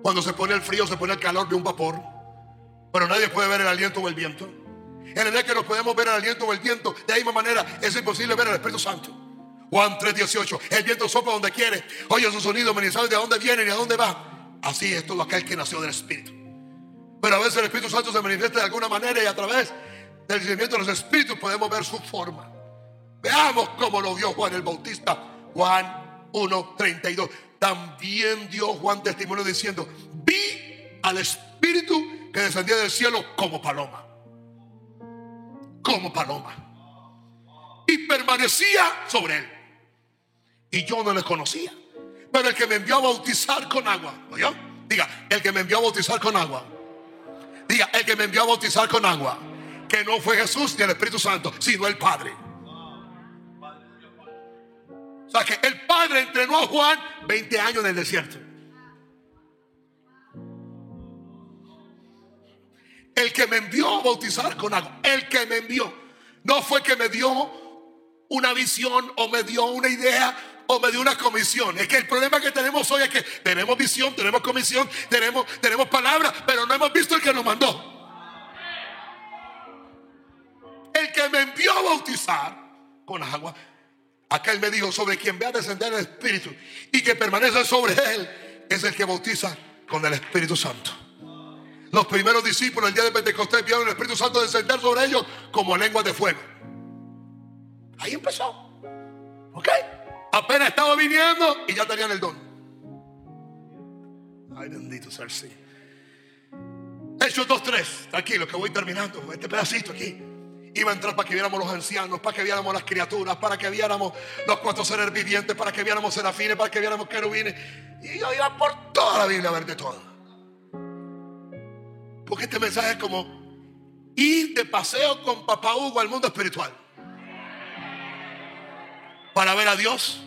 Cuando se pone el frío, se pone el calor de un vapor, pero nadie puede ver el aliento o el viento. En el día que nos podemos ver el aliento o el viento, de la misma manera es imposible ver el Espíritu Santo. Juan 3:18. El viento sopla donde quiere. Oye su sonido, ni sabe de dónde viene ni a dónde va. Así es todo aquel que nació del Espíritu. Pero a veces el Espíritu Santo se manifiesta de alguna manera y a través del discernimiento de los Espíritus podemos ver su forma. Veamos cómo lo vio Juan el Bautista. Juan 1:32. También dio Juan testimonio diciendo: Vi al Espíritu que descendía del cielo como paloma. Como paloma. Y permanecía sobre él y yo no le conocía. Pero el que me envió a bautizar con agua, ¿oyó? Diga, el que me envió a bautizar con agua. Diga, el que me envió a bautizar con agua. Que no fue Jesús ni el Espíritu Santo, sino el Padre. O sea que el Padre entrenó a Juan 20 años en el desierto. El que me envió a bautizar con agua. El que me envió. No fue que me dio una visión o me dio una idea o me dio una comisión. Es que el problema que tenemos hoy es que tenemos visión, tenemos comisión, tenemos, tenemos palabra, pero no hemos visto el que nos mandó. El que me envió a bautizar con agua. Aquel me dijo sobre quien ve a descender el Espíritu y que permanece sobre él es el que bautiza con el Espíritu Santo. Los primeros discípulos el día de Pentecostés vieron el Espíritu Santo descender sobre ellos como lengua de fuego. Ahí empezó. ¿Ok? Apenas estaba viniendo y ya tenían el don. Ay, bendito sea el Señor. Hechos 2.3, tranquilo, que voy terminando. Este pedacito aquí. Iba a entrar para que viéramos los ancianos, para que viéramos las criaturas, para que viéramos los cuatro seres vivientes, para que viéramos serafines, para que viéramos querubines. Y yo iba por toda la Biblia a ver de todo. Este mensaje es como ir de paseo con papá Hugo al mundo espiritual. Para ver a Dios,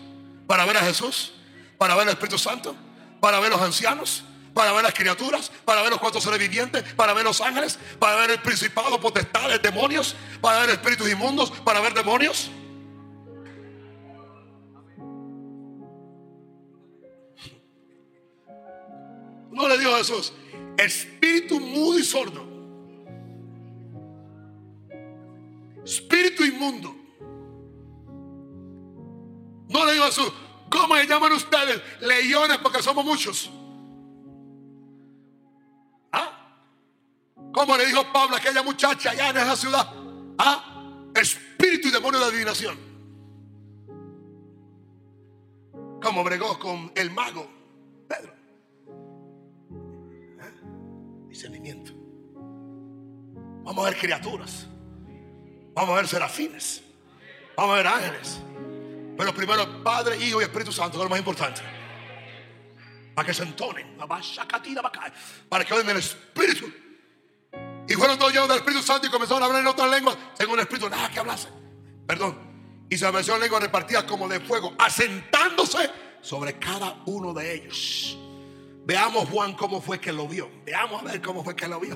para ver a Jesús, para ver al Espíritu Santo, para ver los ancianos, para ver las criaturas, para ver los cuatro seres vivientes, para ver los ángeles, para ver el principado, potestades, demonios, para ver espíritus inmundos, para ver demonios. No le dijo a Jesús, espíritu mudo y sordo, espíritu inmundo, no le digo a su, ¿cómo le llaman ustedes? Leones, porque somos muchos. ¿Ah? ¿Cómo le dijo Pablo a aquella muchacha allá en esa ciudad? ¿Ah? Espíritu y demonio de adivinación. Como bregó con el mago Pedro. Vamos a ver criaturas. Vamos a ver serafines. Vamos a ver ángeles. Pero primero Padre, Hijo y Espíritu Santo, que es lo más importante. Para que se entonen, para que oigan el Espíritu. Y fueron todos llenos del Espíritu Santo y comenzaron a hablar en otras lenguas, según el Espíritu, nada que hablase. Perdón. Y se en lenguas repartidas como de fuego, asentándose sobre cada uno de ellos. Veamos Juan cómo fue que lo vio. Veamos a ver cómo fue que lo vio.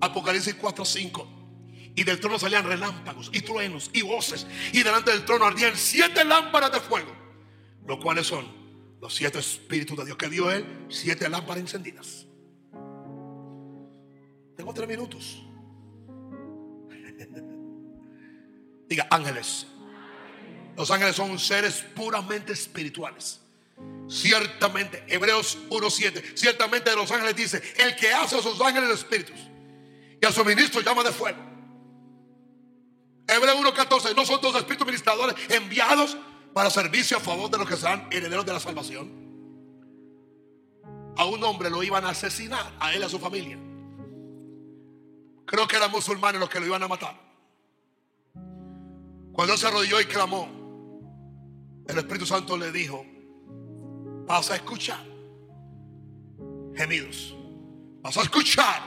Apocalipsis 4, 5. Y del trono salían relámpagos y truenos y voces. Y delante del trono ardían siete lámparas de fuego. Los cuales son Los siete espíritus de Dios que dio Él, siete lámparas encendidas. Tengo tres minutos. Diga ángeles. Los ángeles son seres puramente espirituales. Ciertamente, Hebreos 1.7, ciertamente de los ángeles dice, el que hace a sus ángeles espíritus y a su ministro llama de fuego. Hebreos 1.14, no son dos espíritus ministradores enviados para servicio a favor de los que serán herederos de la salvación. A un hombre lo iban a asesinar, a él y a su familia. Creo que eran musulmanes los que lo iban a matar. Cuando él se arrodilló y clamó, el Espíritu Santo le dijo, vas a escuchar gemidos. Vas a escuchar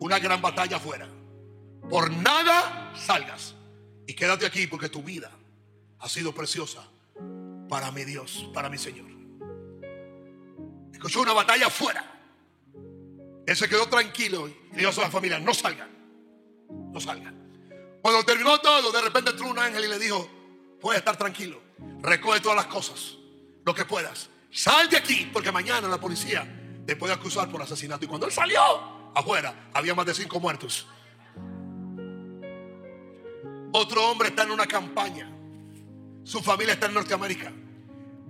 una gran batalla afuera. Por nada salgas y quédate aquí porque tu vida ha sido preciosa para mi Dios, para mi Señor. Escuchó una batalla afuera. Él se quedó tranquilo y dijo a su familia, no salgan, no salgan. Cuando terminó todo, de repente entró un ángel y le dijo, puedes estar tranquilo, recoge todas las cosas, lo que puedas Sal de aquí, porque mañana la policía te puede acusar por asesinato. Y cuando él salió afuera, había más de cinco muertos. Otro hombre está en una campaña. Su familia está en Norteamérica.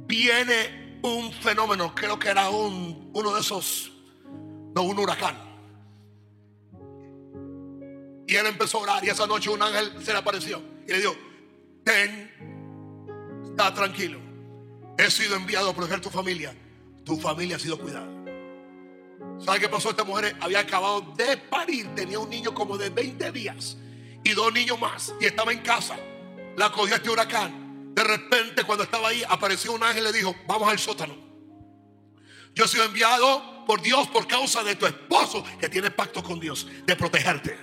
Viene un fenómeno, creo que era un, uno de esos, no, un huracán. Y él empezó a orar y esa noche un ángel se le apareció y le dijo, ten, está tranquilo He sido enviado a proteger tu familia. Tu familia ha sido cuidada. ¿Sabe qué pasó? Esta mujer había acabado de parir. Tenía un niño como de 20 días. Y dos niños más. Y estaba en casa. La cogió este huracán. De repente cuando estaba ahí apareció un ángel y le dijo, vamos al sótano. Yo he sido enviado por Dios por causa de tu esposo que tiene pacto con Dios de protegerte.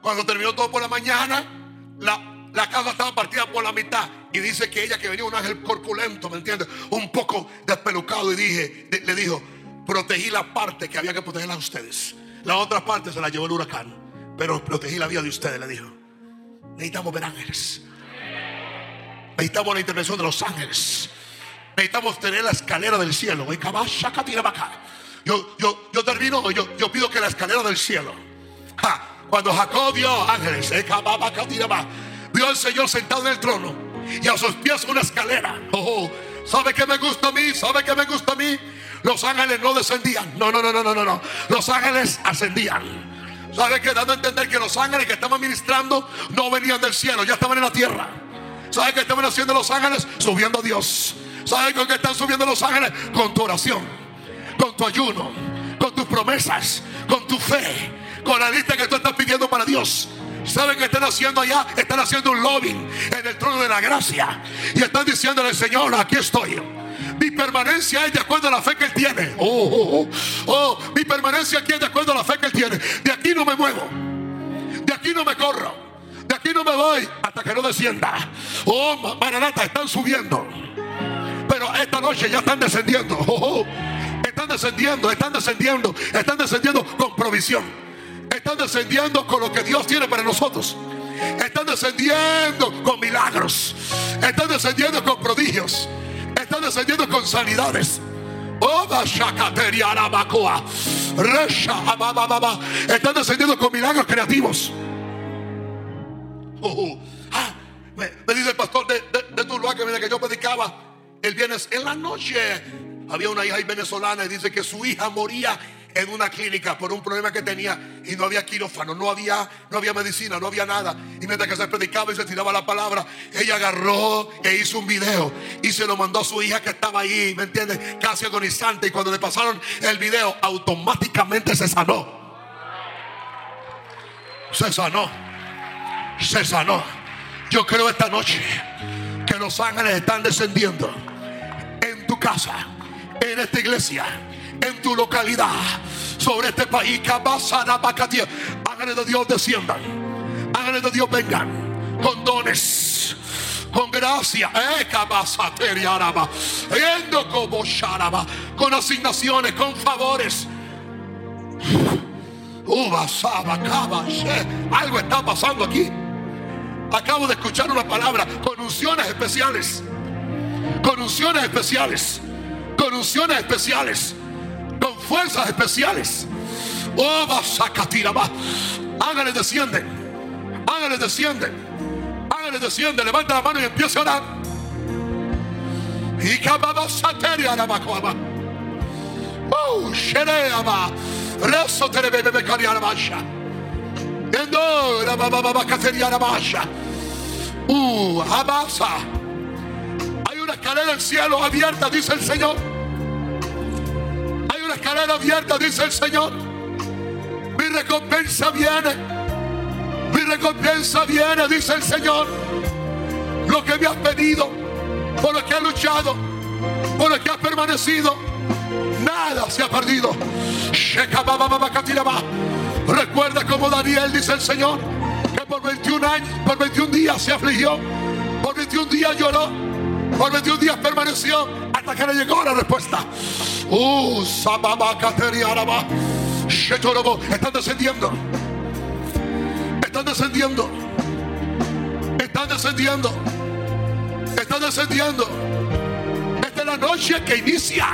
Cuando terminó todo por la mañana, la la casa estaba partida por la mitad. Y dice que ella que venía un ángel corpulento, ¿me entiendes? Un poco despelucado. Y dije, le dijo, protegí la parte que había que proteger a ustedes. La otra parte se la llevó el huracán. Pero protegí la vida de ustedes, le dijo. Necesitamos ver ángeles. Necesitamos la intervención de los ángeles. Necesitamos tener la escalera del cielo. Yo, yo, yo termino, yo, yo pido que la escalera del cielo. cuando Jacob vio ángeles, vio al Señor sentado en el trono y a sus pies una escalera. Oh, ¿Sabe qué me gusta a mí? ¿Sabe qué me gusta a mí? Los ángeles no descendían. No, no, no, no, no, no. Los ángeles ascendían. ¿Sabe qué? Dando a entender que los ángeles que estaban ministrando no venían del cielo, ya estaban en la tierra. ¿Sabe qué estaban haciendo los ángeles? Subiendo a Dios. ¿Sabe con qué están subiendo los ángeles? Con tu oración, con tu ayuno, con tus promesas, con tu fe, con la lista que tú estás pidiendo para Dios. ¿Saben qué están haciendo allá? Están haciendo un lobbying en el trono de la gracia. Y están diciéndole, Señor, aquí estoy. Mi permanencia es de acuerdo a la fe que Él tiene. Oh, oh, oh, oh, mi permanencia aquí es de acuerdo a la fe que Él tiene. De aquí no me muevo. De aquí no me corro. De aquí no me voy hasta que no descienda. Oh, Maranata, están subiendo. Pero esta noche ya están descendiendo. Oh, oh, están descendiendo, están descendiendo, están descendiendo con provisión. Están descendiendo con lo que Dios tiene para nosotros. Están descendiendo con milagros. Están descendiendo con prodigios. Están descendiendo con sanidades. Están descendiendo con milagros creativos. Oh, ah, me, dice el pastor de, de, lugar que, que yo predicaba el viernes en la noche. Había una hija venezolana y dice que su hija moría en una clínica por un problema que tenía y no había quirófano, no había, no había medicina, no había nada. Y mientras que se predicaba y se tiraba la palabra, ella agarró e hizo un video y se lo mandó a su hija que estaba ahí, ¿me entiendes? Casi agonizante. Y cuando le pasaron el video, automáticamente se sanó. Se sanó. Se sanó. Yo creo esta noche que los ángeles están descendiendo en tu casa, en esta iglesia en tu localidad, sobre este país. Ángeles de Dios desciendan. Ángeles de Dios vengan con dones, con gracia. Eh, con asignaciones, con favores. Algo está pasando aquí. Acabo de escuchar una palabra con unciones especiales. con unciones especiales, con unciones especiales, con fuerzas especiales. Oh, va. Háganle descienden, háganle descienden, háganle descienden. Levanta la mano y empieza a orar. Y cababa sateria la macoaba. Oh, shereaba. Rezo terebebe cariara basha. Endo la baba cateriara basha. Uh, abasa. Hay una escalera del cielo abierta, dice el Señor. Una escalera abierta, dice el Señor. Mi recompensa viene. Mi recompensa viene, dice el Señor. Lo que me has pedido, por lo que has luchado, por lo que has permanecido, nada se ha perdido. Recuerda como Daniel dice el Señor que por 21 años, por 21 días se afligió, por 21 días lloró, por 21 días permaneció hasta que le llegó la respuesta. Uh, están descendiendo. Están descendiendo. Están descendiendo. Están descendiendo. Esta es la noche que inicia.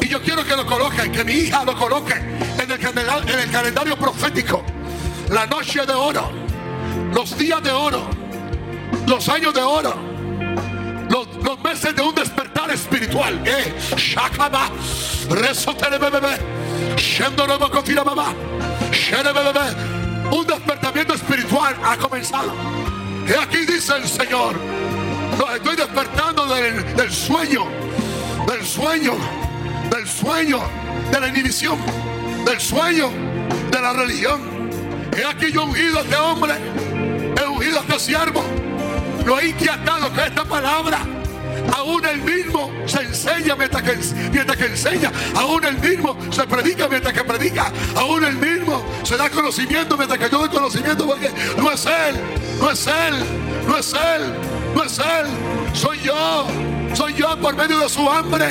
Y yo quiero que lo coloquen, que mi hija lo coloque en el, en el calendario profético la noche de oro, los días de oro, los años de oro, los, meses de un despertar espiritual. Un despertamiento espiritual ha comenzado. Y aquí dice el Señor, los estoy despertando del, sueño, del sueño, del sueño, de la inhibición, del sueño, de la religión. He aquí yo ungido a este hombre, he ungido a este siervo, lo he inquietado con esta palabra. Aún el mismo se enseña mientras que, mientras que enseña. Aún el mismo se predica mientras que predica. Aún el mismo se da conocimiento mientras que yo doy conocimiento. Porque no es Él, no es Él, no es Él, no es Él. Soy yo, soy yo por medio de su hambre,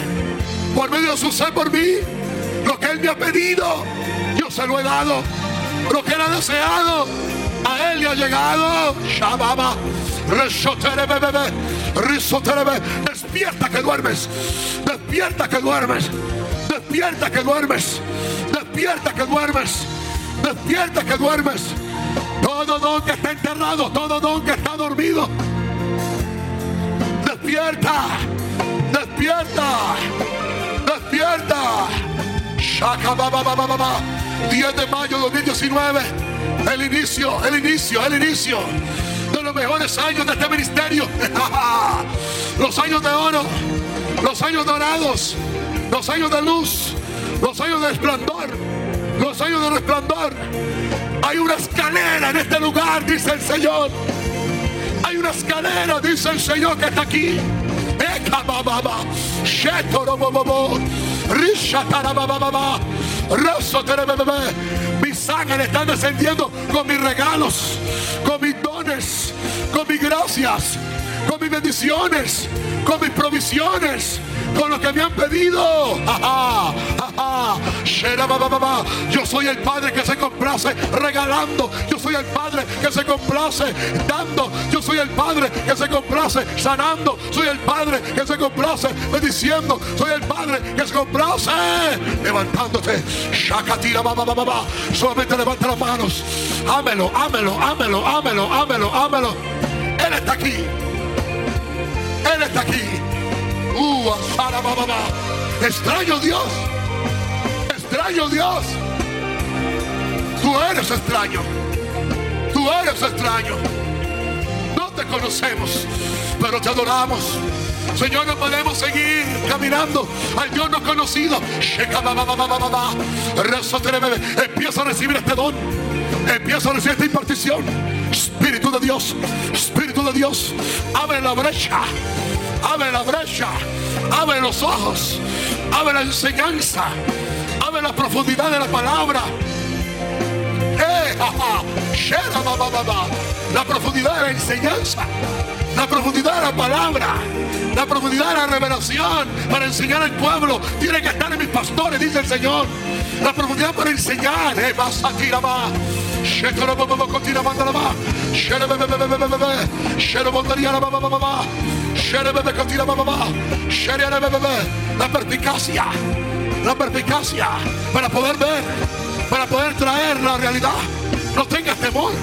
por medio de su sed por mí. Lo que Él me ha pedido, yo se lo he dado lo que era deseado, a él le ha llegado. Shababa, despierta que duermes, despierta que duermes, despierta que duermes, despierta que duermes, despierta que duermes. Todo don que está enterrado, todo don que está dormido, despierta, despierta, despierta. Shaka 10 de mayo de 2019, el inicio, el inicio, el inicio los mejores años de este ministerio. los años de oro, los años dorados, los años de luz, los años de resplandor, los años de resplandor. Hay una escalera en este lugar, dice el Señor. Hay una escalera, dice el Señor que está aquí. Mis ángeles están descendiendo con mis regalos, con mis dones, con mis gracias, con mis bendiciones, con mis provisiones, con lo que me han pedido. Yo soy el Padre que se complace regalando. Yo soy el Padre que se complace dando. Yo soy el Padre que se complace sanando. Soy el Padre que se complace bendiciendo. Soy el Padre que se complace levantándote. Shakatira, Solamente levanta las manos. Ámelo, ámelo, ámelo, ámelo, ámelo, ámelo. Él está aquí. Él está aquí. Extraño Dios. Extraño Dios. Tú eres extraño. Tú eres extraño. No te conocemos, pero te adoramos. Señor, no podemos seguir caminando al Dios no conocido. Empieza a recibir este don. Empieza a recibir esta impartición. Espíritu de Dios, Espíritu de Dios, abre la brecha, abre la brecha, abre los ojos, abre la enseñanza, abre la profundidad de la palabra. Eh, la profundidad de la enseñanza, la profundidad de la palabra, la profundidad de la revelación para enseñar al pueblo. Tiene que estar en mis pastores, dice el Señor. La profundidad para enseñar. Eh, vas a tirar más. La perspicacia. La perspicacia. Para poder ver. Para poder traer la realidad. No tengas temor.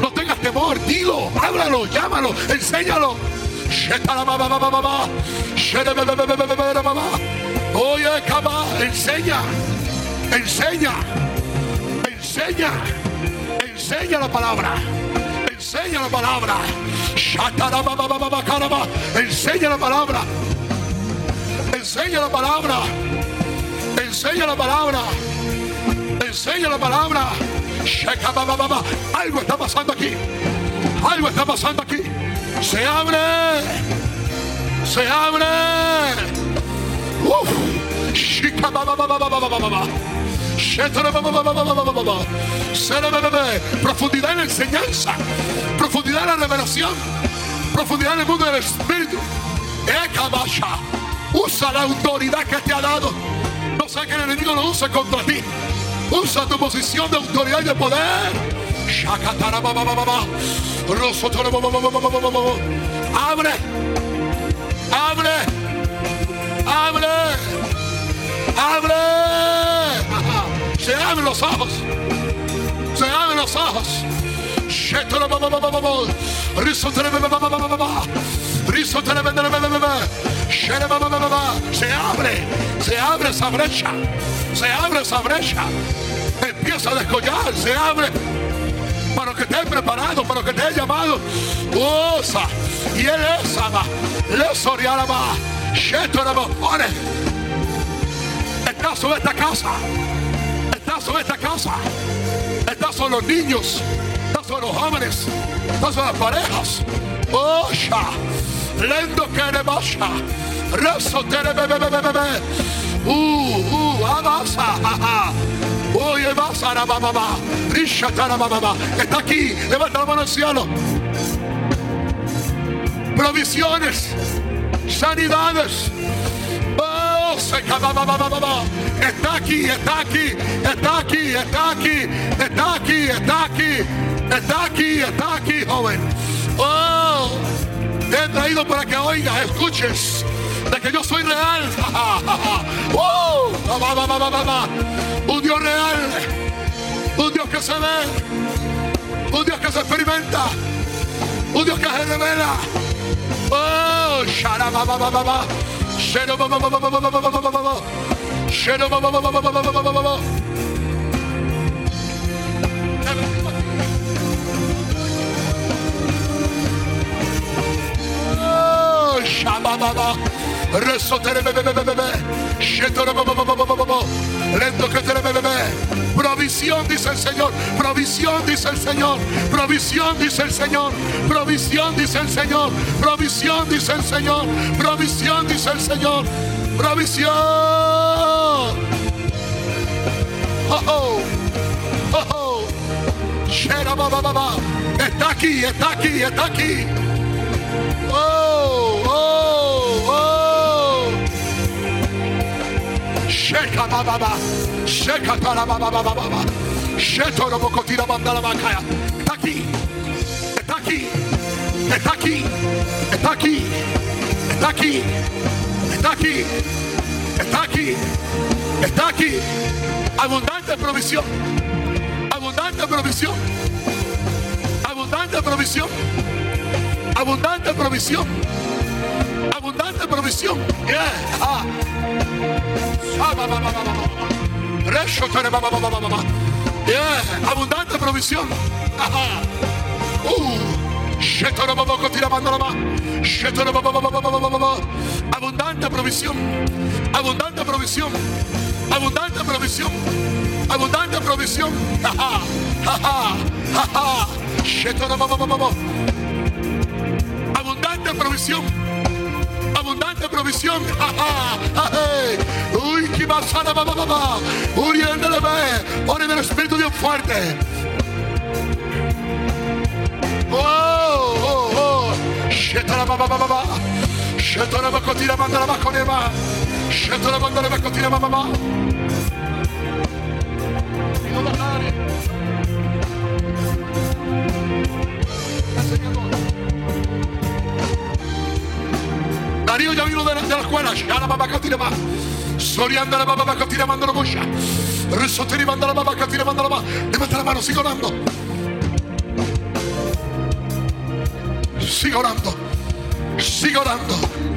No tengas temor. Dilo. Háblalo. Llámalo. Enséñalo. Oye, cama. Enseña. Enseña. Enseña. Enseña la palabra. Enseña la palabra. Enseña la palabra. Enseña la palabra. Enseña la palabra. Enseña la palabra. Algo está pasando aquí. Algo está pasando aquí. Se abre. Se abre. Uf. Profundidad en la enseñanza. Profundidad en la revelación. Profundidad en el mundo del Espíritu. Usa la autoridad que te ha dado. No sé que el enemigo lo use contra ti. Usa tu posición de autoridad y de poder. Abre. Abre. Abre. Abre. Se abren los ojos. Se abren los ojos. Se abre, se abre esa brecha, se abre esa brecha. Empieza a descollar, se abre. Para que esté preparado, para que te llamado. Osa, y él es ama, le sorialaba, ore. Está sobre esta casa, sobre esta casa, está sobre los niños, está sobre los jóvenes, está sobre las parejas. Osha, lendo que le basha, rezo bebe bebe. Uh, uh, abasa, Oye, basa, baba, risha, baba. Está aquí, levanta la mano al cielo. Provisiones, sanidades. Oh, Está aquí, está aquí, está aquí, está aquí, está aquí, está aquí, está aquí, está aquí, joven. Oh, he traído para que oigas, escuches de que yo soy real. uh, un Dios real, un Dios que se ve, un Dios que se experimenta, un Dios que se revela. Oh, Shabba Provisión dice el Señor, provisión dice el Señor, provisión dice el Señor, provisión dice el Señor, provisión dice el Señor, provisión dice el Señor, provisión. Oh, oh, oh, oh. Está aquí, está aquí, está aquí. Oh, Sheka baba. Está aquí, está aquí, está aquí, está aquí, está aquí, está aquí, está aquí, está aquí. Abundante provisión, abundante provisión, abundante provisión. Abundante provisión. Abundante provisión. Yeah. Ah. Yeah. Abundante provisión. Ajá. Uh. Abundante provisión. Abundante provisión. Abundante provisión. Abundante provisión. Ajá. Ajá. Abundante provisión. Abundante provisión. Uy, que basada, mamá, mamá. Uy, ándale, ve. Ore del Espíritu Dios fuerte. Oh, oh, oh. Shetara, mamá, mamá. Shetara, bacotira, mandala, baconema. Shetara, mandala, bacotira, mamá. Darío ya vino de la, de la escuela. Ma. Sorianda la baba katira manda la bocha. Risotiri manda la baba katira manda la ma. Levanta la mano, sigue orando. Sigue orando. Sigue orando.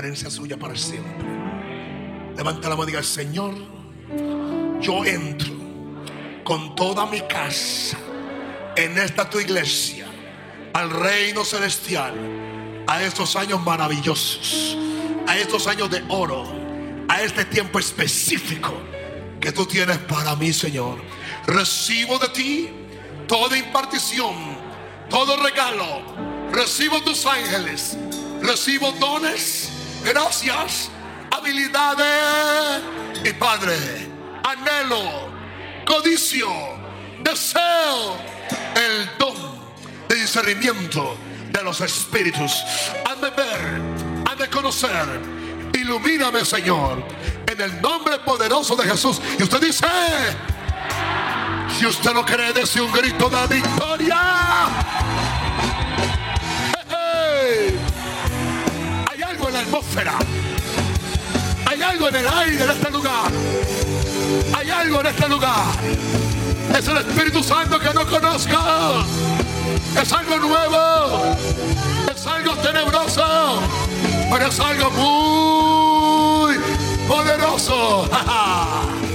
Diferencia suya para siempre. Levanta la mano y diga, Señor, yo entro con toda mi casa en esta tu iglesia, al reino celestial, a estos años maravillosos, a estos años de oro, a este tiempo específico que tú tienes para mí, Señor. Recibo de ti toda impartición, todo regalo. Recibo tus ángeles, recibo dones, gracias, habilidades y Padre, anhelo, codicio, deseo el don de discernimiento de los espíritus. Hazme ver, hazme conocer Ilumíname, Señor. En el nombre poderoso de Jesús. Y usted dice, si usted no cree, dése un grito de victoria. Atmósfera. Hay algo en el aire de este lugar. Hay algo en este lugar. Es el Espíritu Santo que no conozca. Es algo nuevo. Es algo tenebroso. Pero es algo muy poderoso.